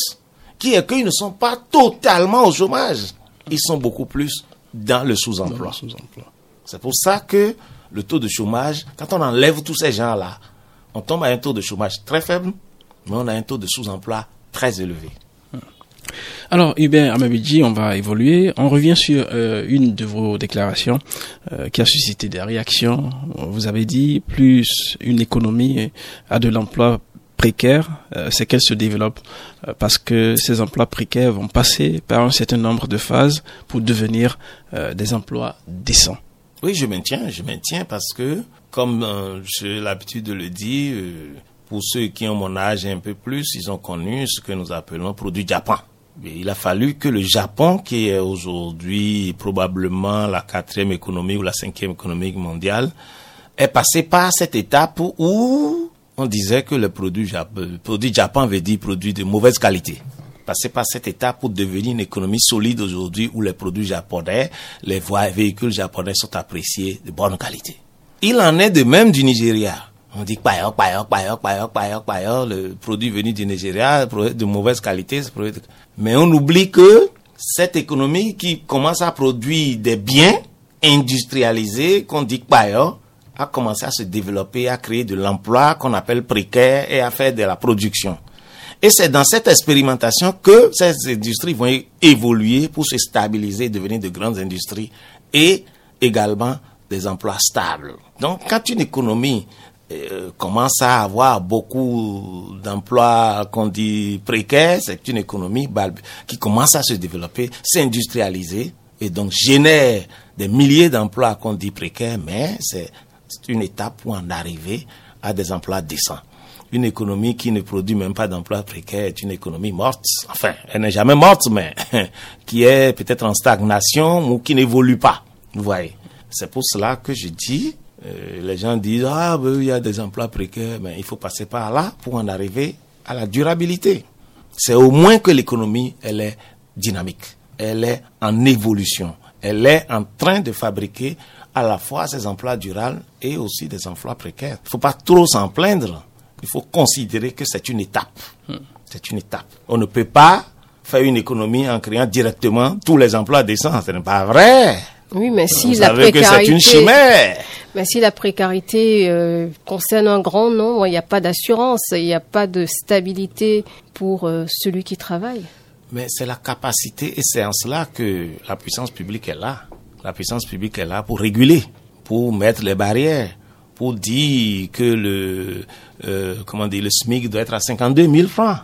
qui est qu'ils ne sont pas totalement au chômage. Ils sont beaucoup plus dans le sous-emploi. Sous-emploi. C'est pour ça que le taux de chômage, quand on enlève tous ces gens-là, on tombe à un taux de chômage très faible, mais on a un taux de sous-emploi très élevé. Alors, Hubert Amabidji, on va évoluer. On revient sur euh, une de vos déclarations euh, qui a suscité des réactions. Vous avez dit, plus une économie a de l'emploi précaire, euh, c'est qu'elle se développe parce que ces emplois précaires vont passer par un certain nombre de phases pour devenir des emplois décents. Oui, je maintiens, je maintiens parce que, comme euh, j'ai l'habitude de le dire, euh, pour ceux qui ont mon âge et un peu plus, ils ont connu ce que nous appelons produit Japon. Il a fallu que le Japon, qui est aujourd'hui probablement la quatrième économie ou la cinquième économie mondiale, est passé par cette étape où on disait que le produit le produit Japon veut dire produit de mauvaise qualité. Passer par cette étape pour devenir une économie solide aujourd'hui où les produits japonais, les véhicules japonais sont appréciés de bonne qualité. Il en est de même du Nigeria. On dit payo, payo, payo, payo, payo, payo, le produit venu du Nigeria, de mauvaise qualité. Mais on oublie que cette économie qui commence à produire des biens industrialisés, qu'on dit payo, a commencé à se développer, à créer de l'emploi qu'on appelle précaire et à faire de la production. Et c'est dans cette expérimentation que ces industries vont évoluer pour se stabiliser, devenir de grandes industries et également des emplois stables. Donc, quand une économie euh, commence à avoir beaucoup d'emplois qu'on dit précaires, c'est une économie qui commence à se développer, s'industrialiser et donc génère des milliers d'emplois qu'on dit précaires, mais c'est une étape pour en arriver à des emplois décents. Une économie qui ne produit même pas d'emplois précaires est une économie morte. Enfin, elle n'est jamais morte, mais qui est peut-être en stagnation ou qui n'évolue pas. Vous voyez. C'est pour cela que je dis, euh, les gens disent, ah, ben, il y a des emplois précaires, mais il faut passer par là pour en arriver à la durabilité. C'est au moins que l'économie, elle est dynamique. Elle est en évolution. Elle est en train de fabriquer à la fois ces emplois durables et aussi des emplois précaires. Il ne faut pas trop s'en plaindre. Il faut considérer que c'est une étape. C'est une étape. On ne peut pas faire une économie en créant directement tous les emplois décents. Ce n'est pas vrai. Oui, mais si la précarité, une chimère. Mais si la précarité euh, concerne un grand nombre, il n'y a pas d'assurance, il n'y a pas de stabilité pour euh, celui qui travaille. Mais c'est la capacité et c'est en cela que la puissance publique est là la puissance publique est là pour réguler, pour mettre les barrières, pour dire que le, euh, comment dire, le SMIC doit être à 52 000 francs.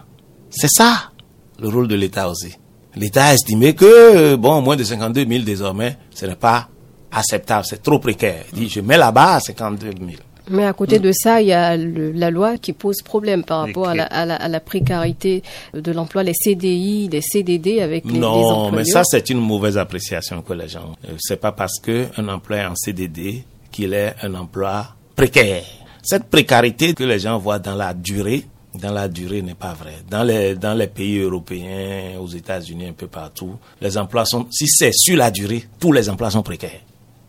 C'est ça, le rôle de l'État aussi. L'État a estimé que, bon, moins de 52 000 désormais, ce n'est pas acceptable, c'est trop précaire. Il dit, je mets là-bas à 52 000. Mais à côté de ça, il y a la loi qui pose problème par rapport à la, précarité de l'emploi, les CDI, les CDD avec les, non, mais ça c'est une mauvaise appréciation que les gens. Euh, c'est pas parce que un emploi est en CDD qu'il est un emploi précaire. Cette précarité que les gens voient dans la durée, dans la durée n'est pas vrai. Dans les, dans les pays européens, aux États-Unis, un peu partout, les emplois sont, si c'est sur la durée, tous les emplois sont précaires.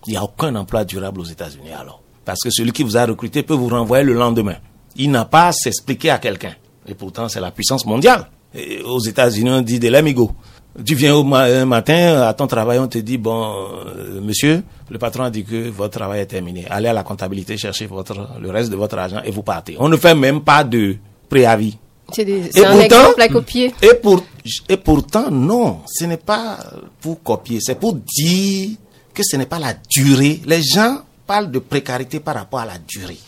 Il n'y a aucun emploi durable aux États-Unis alors. Parce que celui qui vous a recruté peut vous renvoyer le lendemain. Il n'a pas à s'expliquer à quelqu'un. Et pourtant, c'est la puissance mondiale. aux États-Unis, on dit de l'amigo. Tu viens au matin à ton travail, on te dit, bon, euh, monsieur, le patron a dit que votre travail est terminé. Allez à la comptabilité, chercher votre, le reste de votre argent et vous partez. On ne fait même pas de préavis. C'est un exemple à copier. Et, pour, et pourtant, non, ce n'est pas pour copier, c'est pour dire que ce n'est pas la durée. Les gens parle de précarité par rapport à la durée.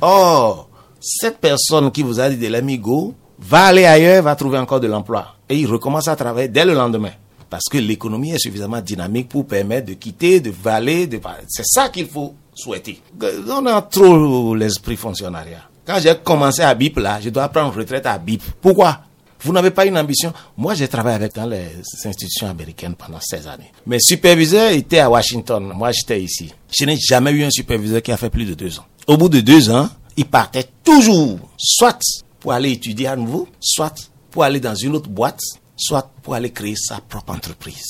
Or, cette personne qui vous a dit de l'amigo va aller ailleurs, va trouver encore de l'emploi. Et il recommence à travailler dès le lendemain. Parce que l'économie est suffisamment dynamique pour permettre de quitter, de valer. De... C'est ça qu'il faut souhaiter. On a trop l'esprit fonctionnariat. Quand j'ai commencé à BIP, là, je dois prendre retraite à BIP. Pourquoi? Vous n'avez pas une ambition? Moi, j'ai travaillé avec dans les institutions américaines pendant 16 années. Mes superviseurs étaient à Washington. Moi, j'étais ici. Je n'ai jamais eu un superviseur qui a fait plus de deux ans. Au bout de deux ans, il partait toujours, soit pour aller étudier à nouveau, soit pour aller dans une autre boîte, soit pour aller créer sa propre entreprise.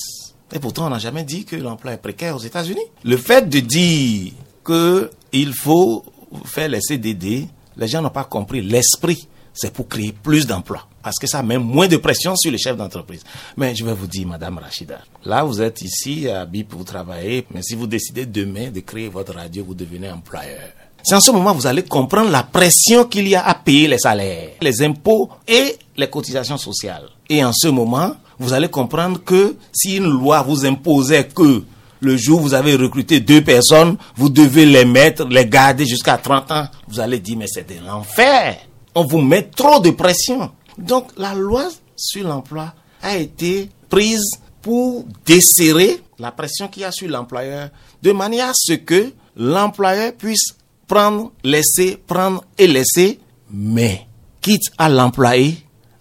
Et pourtant, on n'a jamais dit que l'emploi est précaire aux États-Unis. Le fait de dire qu'il faut faire les CDD, les gens n'ont pas compris l'esprit c'est pour créer plus d'emplois. Parce que ça met moins de pression sur les chefs d'entreprise. Mais je vais vous dire, Madame Rachida, là vous êtes ici à BIP pour travailler, mais si vous décidez demain de créer votre radio, vous devenez employeur. C'est en ce moment que vous allez comprendre la pression qu'il y a à payer les salaires, les impôts et les cotisations sociales. Et en ce moment, vous allez comprendre que si une loi vous imposait que le jour où vous avez recruté deux personnes, vous devez les mettre, les garder jusqu'à 30 ans, vous allez dire mais c'est de l'enfer on vous met trop de pression. Donc la loi sur l'emploi a été prise pour desserrer la pression qu'il y a sur l'employeur de manière à ce que l'employeur puisse prendre, laisser, prendre et laisser, mais quitte à l'employé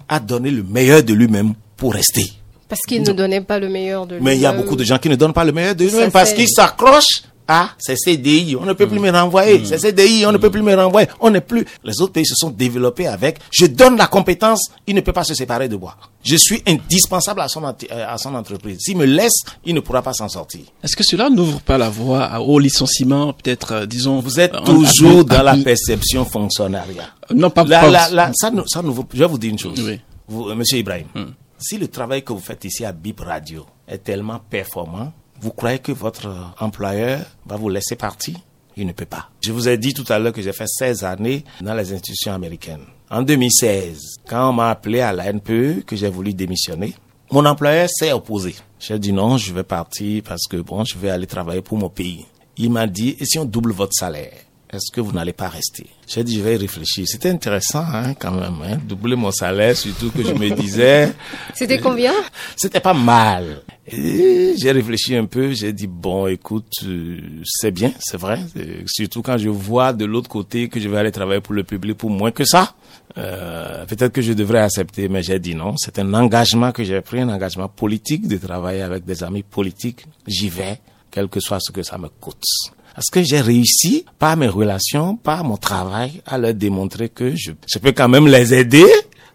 à donner le meilleur de lui-même pour rester. Parce qu'il ne donnait pas le meilleur de lui-même. Mais il y a beaucoup de gens qui ne donnent pas le meilleur de lui-même parce qu'ils s'accrochent Ah, c'est CDI, on ne peut plus me renvoyer. C'est CDI, on ne peut plus me renvoyer. On n'est plus. Les autres pays se sont développés avec. Je donne la compétence, il ne peut pas se séparer de moi. Je suis indispensable à son, euh, à son entreprise. S'il me laisse, il ne pourra pas s'en sortir. Est-ce que cela n'ouvre pas la voie au licenciement, peut-être, euh, disons Vous êtes toujours dans la perception fonctionnariat. Non, pas là, là, là, ça, ça Je vais vous dire une chose. Oui. Vous, euh, Monsieur Ibrahim, hmm. si le travail que vous faites ici à BIP Radio est tellement performant, vous croyez que votre employeur va vous laisser partir? Il ne peut pas. Je vous ai dit tout à l'heure que j'ai fait 16 années dans les institutions américaines. En 2016, quand on m'a appelé à la NPE, que j'ai voulu démissionner, mon employeur s'est opposé. J'ai dit non, je vais partir parce que bon, je vais aller travailler pour mon pays. Il m'a dit, et si on double votre salaire? Est-ce que vous n'allez pas rester? J'ai dit, je vais y réfléchir. C'était intéressant hein, quand même, hein, doubler mon salaire, surtout que je me disais... C'était combien? C'était pas mal. J'ai réfléchi un peu, j'ai dit, bon, écoute, euh, c'est bien, c'est vrai. Surtout quand je vois de l'autre côté que je vais aller travailler pour le public pour moins que ça. Euh, peut-être que je devrais accepter, mais j'ai dit non. C'est un engagement que j'ai pris, un engagement politique de travailler avec des amis politiques. J'y vais, quel que soit ce que ça me coûte. Parce que j'ai réussi, par mes relations, par mon travail, à leur démontrer que je, je peux quand même les aider.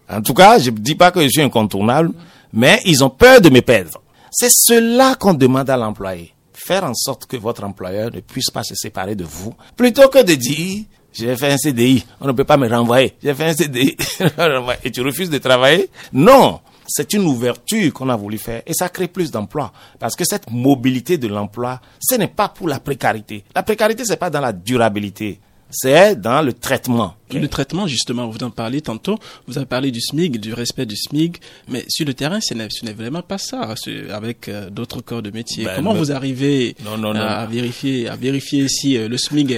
En tout cas, je ne dis pas que je suis incontournable, mais ils ont peur de me perdre. C'est cela qu'on demande à l'employé. Faire en sorte que votre employeur ne puisse pas se séparer de vous, plutôt que de dire, j'ai fait un CDI, on ne peut pas me renvoyer. J'ai fait un CDI, et tu refuses de travailler? Non c'est une ouverture qu'on a voulu faire et ça crée plus d'emplois. Parce que cette mobilité de l'emploi, ce n'est pas pour la précarité. La précarité, c'est pas dans la durabilité. C'est dans le traitement. Le traitement, justement, vous en parlez tantôt, vous avez parlé du SMIG, du respect du SMIG, mais sur le terrain, ce n'est vraiment pas ça, avec euh, d'autres corps de métier. Ben, Comment vous arrivez à, vérifier, à vérifier si euh, le SMIG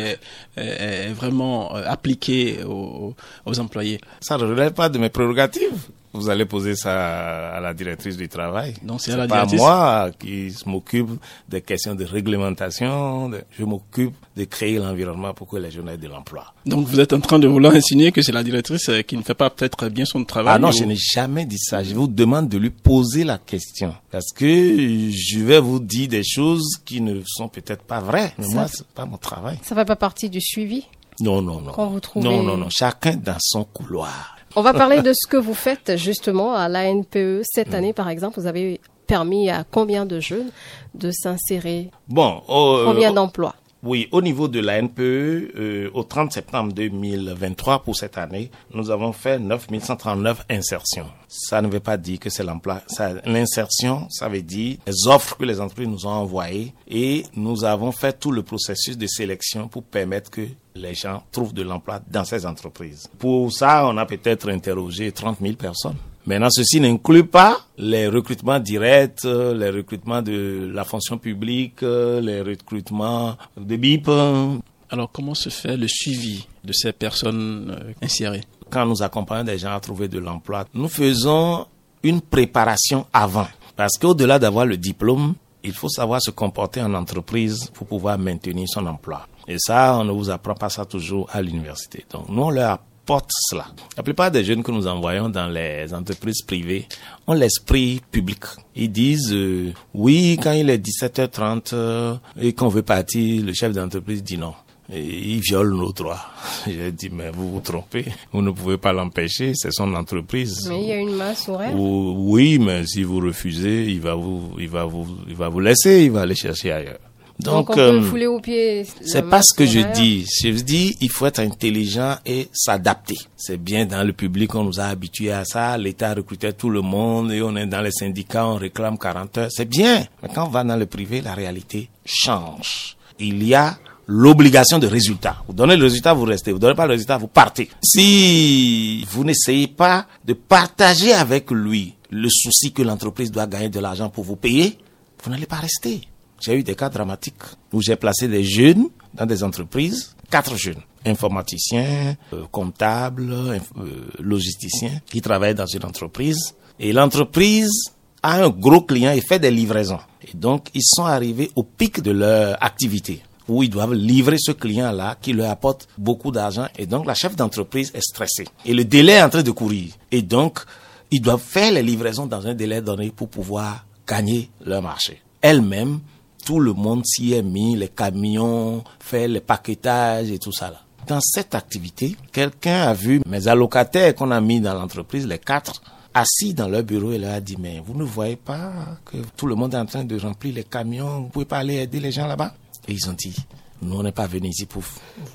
est, vraiment euh, appliqué aux, aux employés? Ça ne relève pas de mes prérogatives. Vous allez poser ça à la directrice du travail. Non, c'est la pas moi qui m'occupe des questions de réglementation. je m'occupe de créer l'environnement pour que les jeunes aient de l'emploi. Donc vous êtes en train de vouloir insinuer que c'est la directrice euh, qui ne fait pas peut-être bien son travail. Ah non, je n'ai jamais dit ça. Je vous demande de lui poser la question parce que je vais vous dire des choses qui ne sont peut-être pas vraies. Mais moi, c'est pas mon travail. Ça fait pas partie du suivi. Non, non, non. Quand vous trouvez... Non, non, non. Chacun dans son couloir. On va parler de ce que vous faites justement à l'ANPE. Cette mm. année, par exemple, vous avez permis à combien de jeunes de s'insérer? Bon, euh, combien d'emplois? Oui, au niveau de la NPE, euh, au 30 septembre 2023 pour cette année, nous avons fait 9139 insertions. Ça ne veut pas dire que c'est l'emploi. L'insertion, ça veut dire les offres que les entreprises nous ont envoyées et nous avons fait tout le processus de sélection pour permettre que les gens trouvent de l'emploi dans ces entreprises. Pour ça, on a peut-être interrogé 30 000 personnes. Maintenant, ceci n'inclut pas les recrutements directs, les recrutements de la fonction publique, les recrutements de BIP. Alors, comment se fait le suivi de ces personnes euh, insérées? Quand nous accompagnons des gens à trouver de l'emploi, nous faisons une préparation avant. Parce qu'au-delà d'avoir le diplôme, il faut savoir se comporter en entreprise pour pouvoir maintenir son emploi. Et ça, on ne vous apprend pas ça toujours à l'université. Donc, nous, on leur porte cela. La plupart des jeunes que nous envoyons dans les entreprises privées ont l'esprit public. Ils disent euh, oui quand il est 17h30 euh, et qu'on veut partir, le chef d'entreprise dit non. Et il viole nos droits. J'ai dit, mais vous vous trompez. Vous ne pouvez pas l'empêcher. C'est son entreprise. Mais il y a une masse horaire. Oui, mais si vous refusez, il va vous, il va vous, il va vous laisser. Il va aller chercher ailleurs. Donc, on peut euh, fouler au pied. C'est pas ce que je dis. Je dis, il faut être intelligent et s'adapter. C'est bien dans le public, on nous a habitués à ça. L'État recrutait tout le monde et on est dans les syndicats, on réclame 40 heures. C'est bien. Mais quand on va dans le privé, la réalité change. Il y a l'obligation de résultat. Vous donnez le résultat, vous restez. Vous donnez pas le résultat, vous partez. Si vous n'essayez pas de partager avec lui le souci que l'entreprise doit gagner de l'argent pour vous payer, vous n'allez pas rester. J'ai eu des cas dramatiques où j'ai placé des jeunes dans des entreprises, quatre jeunes, informaticiens, euh, comptables, euh, logisticiens, qui travaillent dans une entreprise. Et l'entreprise a un gros client et fait des livraisons. Et donc, ils sont arrivés au pic de leur activité où ils doivent livrer ce client-là qui leur apporte beaucoup d'argent. Et donc, la chef d'entreprise est stressée. Et le délai est en train de courir. Et donc, ils doivent faire les livraisons dans un délai donné pour pouvoir gagner leur marché. Elle-même tout le monde s'y est mis, les camions, fait les paquetages et tout ça là. Dans cette activité, quelqu'un a vu mes allocataires qu'on a mis dans l'entreprise, les quatre, assis dans leur bureau et leur a dit, mais vous ne voyez pas que tout le monde est en train de remplir les camions, vous pouvez pas aller aider les gens là-bas? Et ils ont dit, nous on n'est pas venus ici pour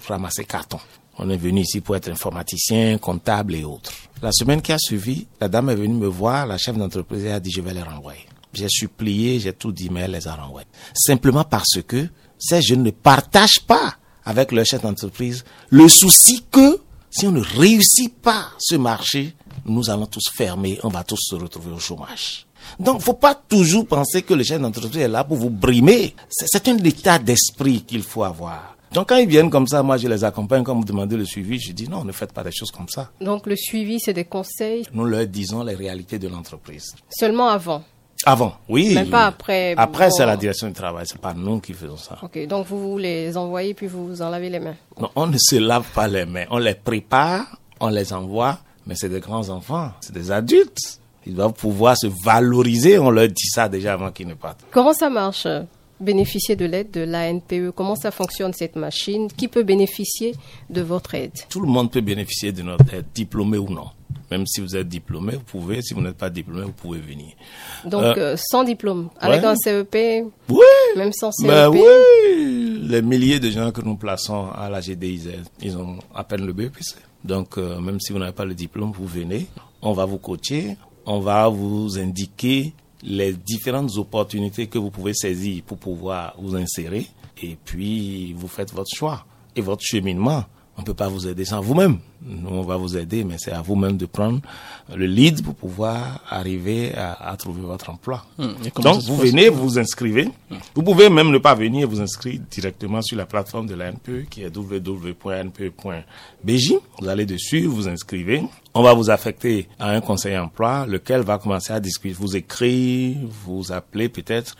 ramasser carton. On est venu ici pour être informaticien, comptable et autres. La semaine qui a suivi, la dame est venue me voir, la chef d'entreprise, et a dit, je vais les renvoyer. J'ai supplié, j'ai tout dit, mais elle les a renvoyés. Simplement parce que ces jeunes ne partagent pas avec leur chef d'entreprise le souci que si on ne réussit pas ce marché, nous allons tous fermer, on va tous se retrouver au chômage. Donc, faut pas toujours penser que le chef d'entreprise est là pour vous brimer. C'est un état d'esprit qu'il faut avoir. Donc, quand ils viennent comme ça, moi, je les accompagne. Quand vous demandez le suivi, je dis non, ne faites pas des choses comme ça. Donc, le suivi, c'est des conseils Nous leur disons les réalités de l'entreprise. seulement avant. Avant, oui. Même pas après. Après, bon. c'est la direction du travail. C'est pas nous qui faisons ça. Ok, donc vous, vous les envoyez puis vous vous en lavez les mains. Non, on ne se lave pas les mains. On les prépare, on les envoie, mais c'est des grands enfants, c'est des adultes. Ils doivent pouvoir se valoriser. On leur dit ça déjà avant qu'ils ne partent. Comment ça marche euh, Bénéficier de l'aide de l'ANPE Comment ça fonctionne cette machine? Qui peut bénéficier de votre aide? Tout le monde peut bénéficier de notre aide, diplômé ou non. Même si vous êtes diplômé, vous pouvez. Si vous n'êtes pas diplômé, vous pouvez venir. Donc Euh, euh, sans diplôme, avec ouais. un CEP, Oui, même sans CEP. ben oui. Les milliers de gens que nous plaçons à la GDIZ, ils ont à peine le BPC. Donc, euh, même si vous n'avez pas le diplôme, vous venez, on va vous coacher, on va vous indiquer les différentes opportunités que vous pouvez saisir pour pouvoir vous insérer. Et puis, vous faites votre choix et votre cheminement. On ne peut pas vous aider sans vous-même. Nous, on va vous aider, mais c'est à vous-même de prendre le lead pour pouvoir arriver à, à trouver votre emploi. Comment Donc, vous venez, vous vous inscrivez. Vous pouvez même ne pas venir vous inscrire directement sur la plateforme de l'ANPE qui est www.npe.bj. Vous allez dessus, vous inscrivez. On va vous affecter à un conseiller emploi, lequel va commencer à discuter, vous écrire, vous appeler peut-être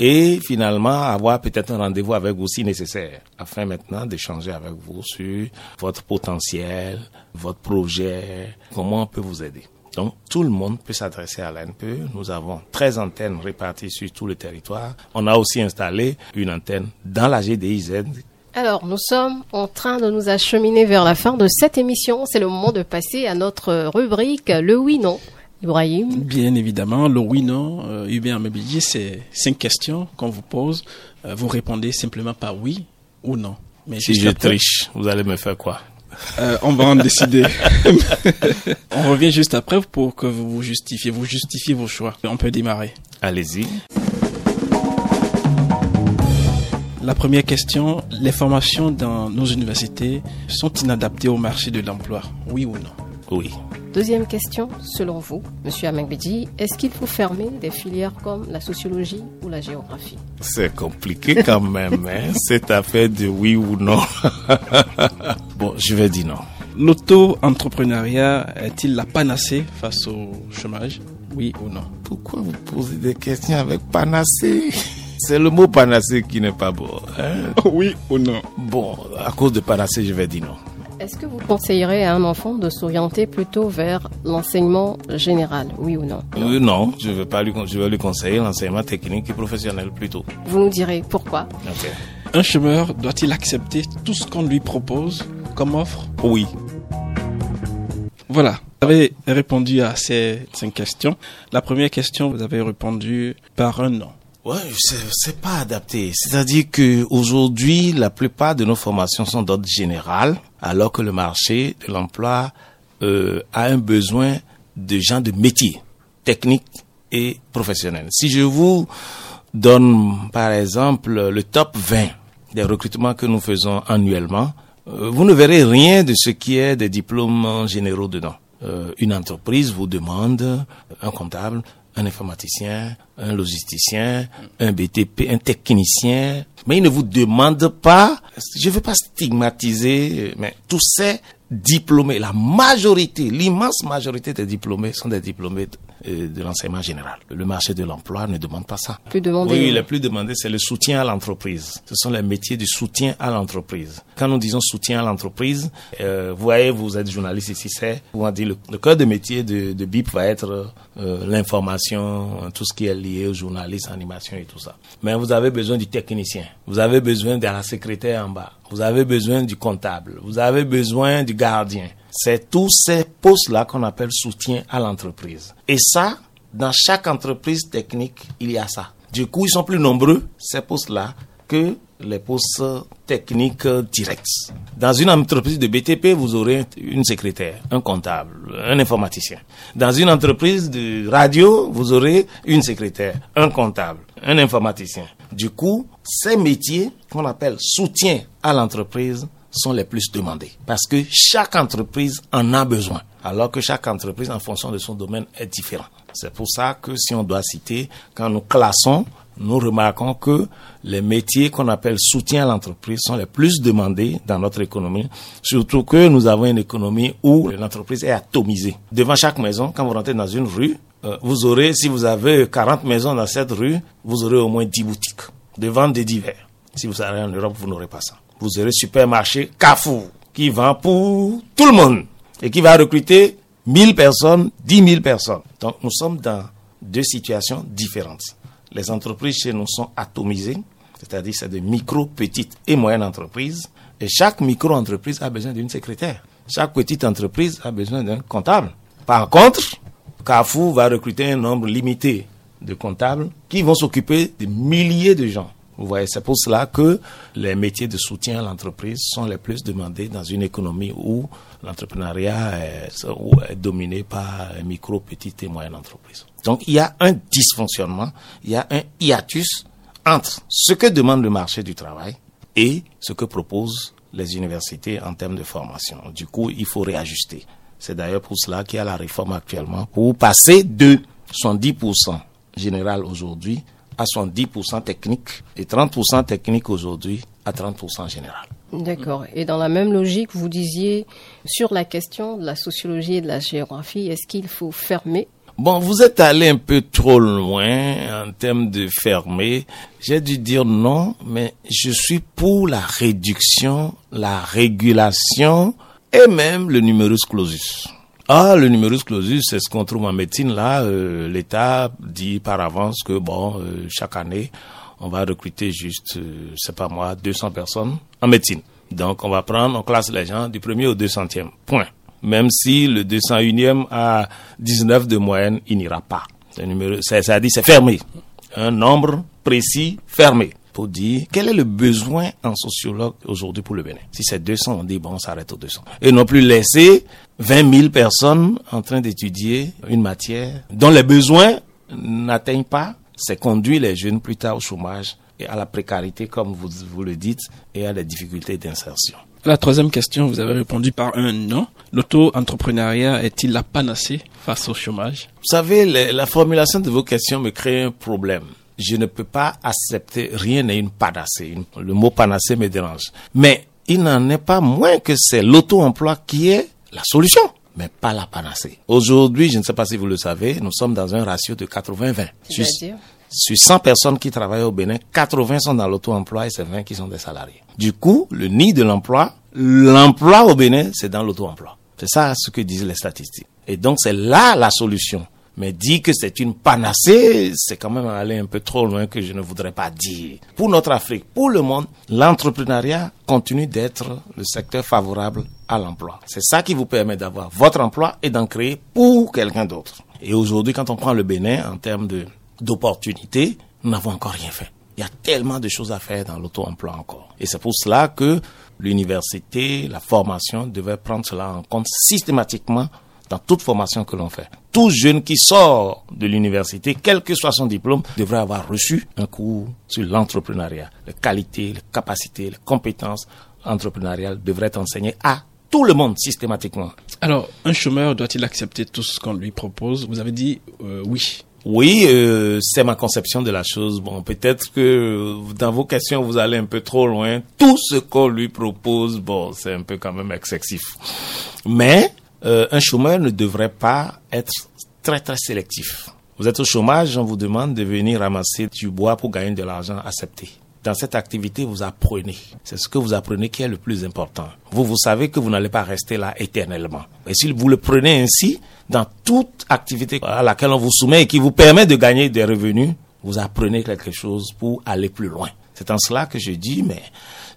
et finalement avoir peut-être un rendez-vous avec vous si nécessaire, afin maintenant d'échanger avec vous sur votre potentiel, votre projet, comment on peut vous aider. Donc, tout le monde peut s'adresser à l'ANPE. Nous avons 13 antennes réparties sur tout le territoire. On a aussi installé une antenne dans la GDIZ. Alors, nous sommes en train de nous acheminer vers la fin de cette émission. C'est le moment de passer à notre rubrique Le oui-non. Ibrahim, Bien évidemment, le oui, non, euh, Hubert c'est cinq questions qu'on vous pose. Euh, vous répondez simplement par oui ou non. Mais Si je après, triche, vous allez me faire quoi? Euh, on va en décider. on revient juste après pour que vous vous justifiez, vous justifiez vos choix. On peut démarrer. Allez-y. La première question, les formations dans nos universités sont inadaptées au marché de l'emploi, oui ou non? Oui. deuxième question, selon vous, Monsieur Amangbedi, est-ce qu'il faut fermer des filières comme la sociologie ou la géographie? C'est compliqué quand même, hein, cette affaire de oui ou non. bon, je vais dire non. L'auto-entrepreneuriat est-il la panacée face au chômage? Oui ou non? Pourquoi vous posez des questions avec panacée? C'est le mot panacée qui n'est pas beau. hein. Oui ou non? Bon, à cause de panacée, je vais dire non. Est-ce que vous conseillerez à un enfant de s'orienter plutôt vers l'enseignement général, oui ou non? Euh, non, je vais pas lui, con- je vais lui conseiller l'enseignement technique et professionnel plutôt. Vous nous direz pourquoi. Un chômeur doit-il accepter tout ce qu'on lui propose comme offre? Oui. Voilà, vous avez répondu à ces cinq questions. La première question, vous avez répondu par un non. Ouais, c'est, c'est pas adapté. C'est-à-dire que aujourd'hui, la plupart de nos formations sont d'ordre général, alors que le marché de l'emploi euh, a un besoin de gens de métier, techniques et professionnels. Si je vous donne, par exemple, le top 20 des recrutements que nous faisons annuellement, euh, vous ne verrez rien de ce qui est des diplômes généraux dedans. Euh, une entreprise vous demande un comptable, un informaticien, un logisticien, un BTP, un technicien, mais il ne vous demande pas, je ne veux pas stigmatiser, mais tous ces diplômés, la majorité, l'immense majorité des diplômés sont des diplômés de l'enseignement général. Le marché de l'emploi ne demande pas ça. Plus demandé. Oui, le plus demandé, c'est le soutien à l'entreprise. Ce sont les métiers du soutien à l'entreprise. Quand nous disons soutien à l'entreprise, euh, vous voyez, vous êtes journaliste ici, c'est, on dit le, le cœur de métier de, de BIP va être euh, l'information, tout ce qui est lié au journalisme, animation et tout ça. Mais vous avez besoin du technicien, vous avez besoin de la secrétaire en bas, vous avez besoin du comptable, vous avez besoin du gardien. C'est tous ces postes-là qu'on appelle soutien à l'entreprise. Et ça, dans chaque entreprise technique, il y a ça. Du coup, ils sont plus nombreux, ces postes-là, que les postes techniques directs. Dans une entreprise de BTP, vous aurez une secrétaire, un comptable, un informaticien. Dans une entreprise de radio, vous aurez une secrétaire, un comptable, un informaticien. Du coup, ces métiers qu'on appelle soutien à l'entreprise sont les plus demandés parce que chaque entreprise en a besoin alors que chaque entreprise en fonction de son domaine est différent. C'est pour ça que si on doit citer, quand nous classons, nous remarquons que les métiers qu'on appelle soutien à l'entreprise sont les plus demandés dans notre économie, surtout que nous avons une économie où l'entreprise est atomisée. Devant chaque maison, quand vous rentrez dans une rue, euh, vous aurez, si vous avez 40 maisons dans cette rue, vous aurez au moins 10 boutiques de vente des divers. Si vous allez en Europe, vous n'aurez pas ça. Vous aurez supermarché Carrefour qui vend pour tout le monde et qui va recruter 1000 personnes, 10 000 personnes. Donc nous sommes dans deux situations différentes. Les entreprises chez nous sont atomisées, c'est-à-dire c'est de micro, petites et moyennes entreprises. Et chaque micro-entreprise a besoin d'une secrétaire. Chaque petite entreprise a besoin d'un comptable. Par contre, Carrefour va recruter un nombre limité de comptables qui vont s'occuper de milliers de gens. Vous voyez, c'est pour cela que les métiers de soutien à l'entreprise sont les plus demandés dans une économie où l'entrepreneuriat est, dominé par micro, petites et moyennes entreprises. Donc, il y a un dysfonctionnement, il y a un hiatus entre ce que demande le marché du travail et ce que proposent les universités en termes de formation. Du coup, il faut réajuster. C'est d'ailleurs pour cela qu'il y a la réforme actuellement pour passer de 110% général aujourd'hui à 70% technique et 30% technique aujourd'hui à 30% général. D'accord. Et dans la même logique, vous disiez sur la question de la sociologie et de la géographie, est-ce qu'il faut fermer? Bon, vous êtes allé un peu trop loin en termes de fermer. J'ai dû dire non, mais je suis pour la réduction, la régulation et même le numerus clausus. Ah, le numerus clausus, c'est ce qu'on trouve en médecine. Là, euh, l'État dit par avance que bon, euh, chaque année, on va recruter juste, euh, c'est pas moi, 200 personnes en médecine. Donc, on va prendre, on classe les gens du premier au 200e. Point. Même si le 201e a 19 de moyenne, il n'ira pas. C'est numéro, ça, ça dit c'est fermé. Un nombre précis fermé pour dire quel est le besoin en sociologue aujourd'hui pour le Bénin. Si c'est 200, on dit bon, on s'arrête aux 200. Et non plus laisser 20 000 personnes en train d'étudier une matière dont les besoins n'atteignent pas. C'est conduire les jeunes plus tard au chômage et à la précarité, comme vous, vous le dites, et à des difficultés d'insertion. La troisième question, vous avez répondu par un non. L'auto-entrepreneuriat est-il la panacée face au chômage? Vous savez, les, la formulation de vos questions me crée un problème je ne peux pas accepter rien n'est une panacée. Le mot panacée me dérange. Mais il n'en est pas moins que c'est l'auto-emploi qui est la solution, mais pas la panacée. Aujourd'hui, je ne sais pas si vous le savez, nous sommes dans un ratio de 80-20. Sur, sur 100 personnes qui travaillent au Bénin, 80 sont dans l'auto-emploi et c'est 20 qui sont des salariés. Du coup, le nid de l'emploi, l'emploi au Bénin, c'est dans l'auto-emploi. C'est ça ce que disent les statistiques. Et donc, c'est là la solution. Mais dire que c'est une panacée, c'est quand même aller un peu trop loin que je ne voudrais pas dire. Pour notre Afrique, pour le monde, l'entrepreneuriat continue d'être le secteur favorable à l'emploi. C'est ça qui vous permet d'avoir votre emploi et d'en créer pour quelqu'un d'autre. Et aujourd'hui, quand on prend le Bénin en termes d'opportunités, nous n'avons encore rien fait. Il y a tellement de choses à faire dans l'auto-emploi encore. Et c'est pour cela que l'université, la formation devait prendre cela en compte systématiquement dans toute formation que l'on fait. Tout jeune qui sort de l'université, quel que soit son diplôme, devrait avoir reçu un cours sur l'entrepreneuriat. Les qualités, les capacités, les compétences entrepreneuriales devraient être enseignées à tout le monde systématiquement. Alors, un chômeur doit-il accepter tout ce qu'on lui propose? Vous avez dit euh, oui. Oui, euh, c'est ma conception de la chose. Bon, peut-être que dans vos questions, vous allez un peu trop loin. Tout ce qu'on lui propose, bon, c'est un peu quand même excessif. Mais euh, un chômeur ne devrait pas être très très sélectif. Vous êtes au chômage, on vous demande de venir ramasser du bois pour gagner de l'argent, accepté. Dans cette activité, vous apprenez. C'est ce que vous apprenez qui est le plus important. Vous, vous savez que vous n'allez pas rester là éternellement. Et si vous le prenez ainsi, dans toute activité à laquelle on vous soumet et qui vous permet de gagner des revenus, vous apprenez quelque chose pour aller plus loin. C'est en cela que je dis, mais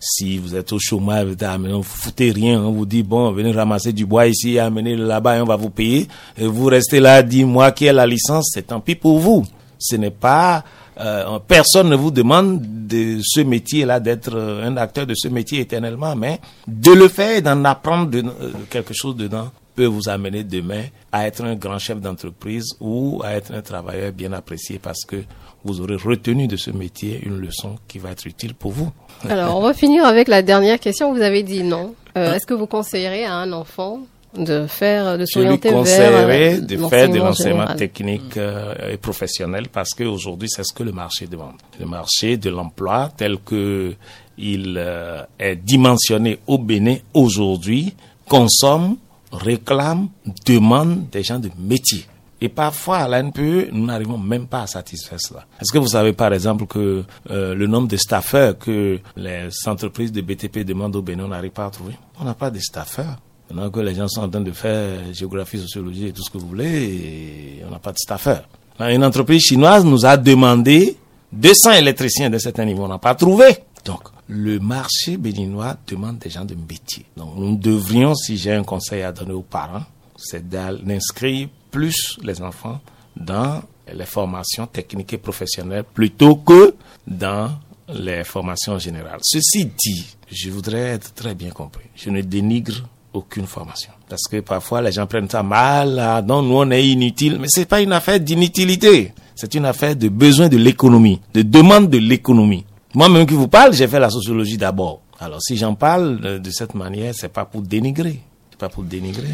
si vous êtes au chômage, vous ne foutez rien, on vous dit, bon, venez ramasser du bois ici, amenez là-bas et on va vous payer. Et vous restez là, dix mois, qui est la licence, c'est tant pis pour vous. Ce n'est pas, euh, personne ne vous demande de ce métier-là, d'être euh, un acteur de ce métier éternellement, mais de le faire et d'en apprendre de, euh, quelque chose dedans peut vous amener demain à être un grand chef d'entreprise ou à être un travailleur bien apprécié parce que vous aurez retenu de ce métier une leçon qui va être utile pour vous. Alors, on va finir avec la dernière question. Vous avez dit non. Euh, est-ce que vous conseillerez à un enfant de faire, de s'orienter vers conseillerais de faire de l'enseignement technique euh, et professionnel parce qu'aujourd'hui, c'est ce que le marché demande. Le marché de l'emploi tel que il euh, est dimensionné au Bénin aujourd'hui consomme, réclame, demande des gens de métier. Et parfois, à l'ANPE, nous n'arrivons même pas à satisfaire cela. Est-ce que vous savez, par exemple, que euh, le nombre de staffeurs que les entreprises de BTP demandent au Bénin, on n'arrive pas à trouver? On n'a pas de staffeurs. Maintenant que les gens sont en train de faire géographie, sociologie et tout ce que vous voulez, on n'a pas de staffeurs. Une entreprise chinoise nous a demandé 200 électriciens de certain niveau. On n'a pas trouvé. Donc, le marché béninois demande des gens de métier. Donc, nous devrions, si j'ai un conseil à donner aux parents, c'est d'inscrire plus les enfants dans les formations techniques et professionnelles plutôt que dans les formations générales. Ceci dit, je voudrais être très bien compris. Je ne dénigre aucune formation. Parce que parfois les gens prennent ça mal, ah, non, nous on est inutile. Mais c'est pas une affaire d'inutilité. C'est une affaire de besoin de l'économie, de demande de l'économie. Moi-même qui vous parle, j'ai fait la sociologie d'abord. Alors si j'en parle de cette manière, c'est pas pour dénigrer. C'est pas pour dénigrer.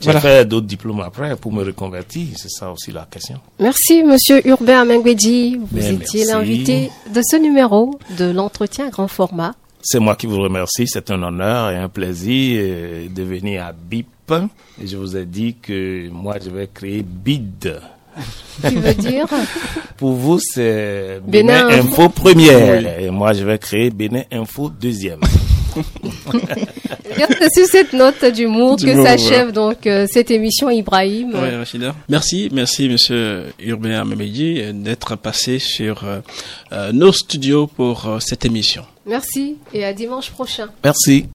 J'ai fait d'autres diplômes après pour me reconvertir, c'est ça aussi la question. Merci Monsieur Urbain Mengwedi, vous étiez l'invité de ce numéro de l'entretien grand format. C'est moi qui vous remercie, c'est un honneur et un plaisir euh, de venir à BIP. Et je vous ai dit que moi je vais créer BID. Tu veux dire Pour vous, c'est Bénin, Info première. Et moi, je vais créer Bénin Info deuxième. C'est sur cette note d'humour que s'achève donc euh, cette émission Ibrahim. Merci, merci Monsieur Urbain Memedi d'être passé sur euh, nos studios pour euh, cette émission. Merci et à dimanche prochain. Merci.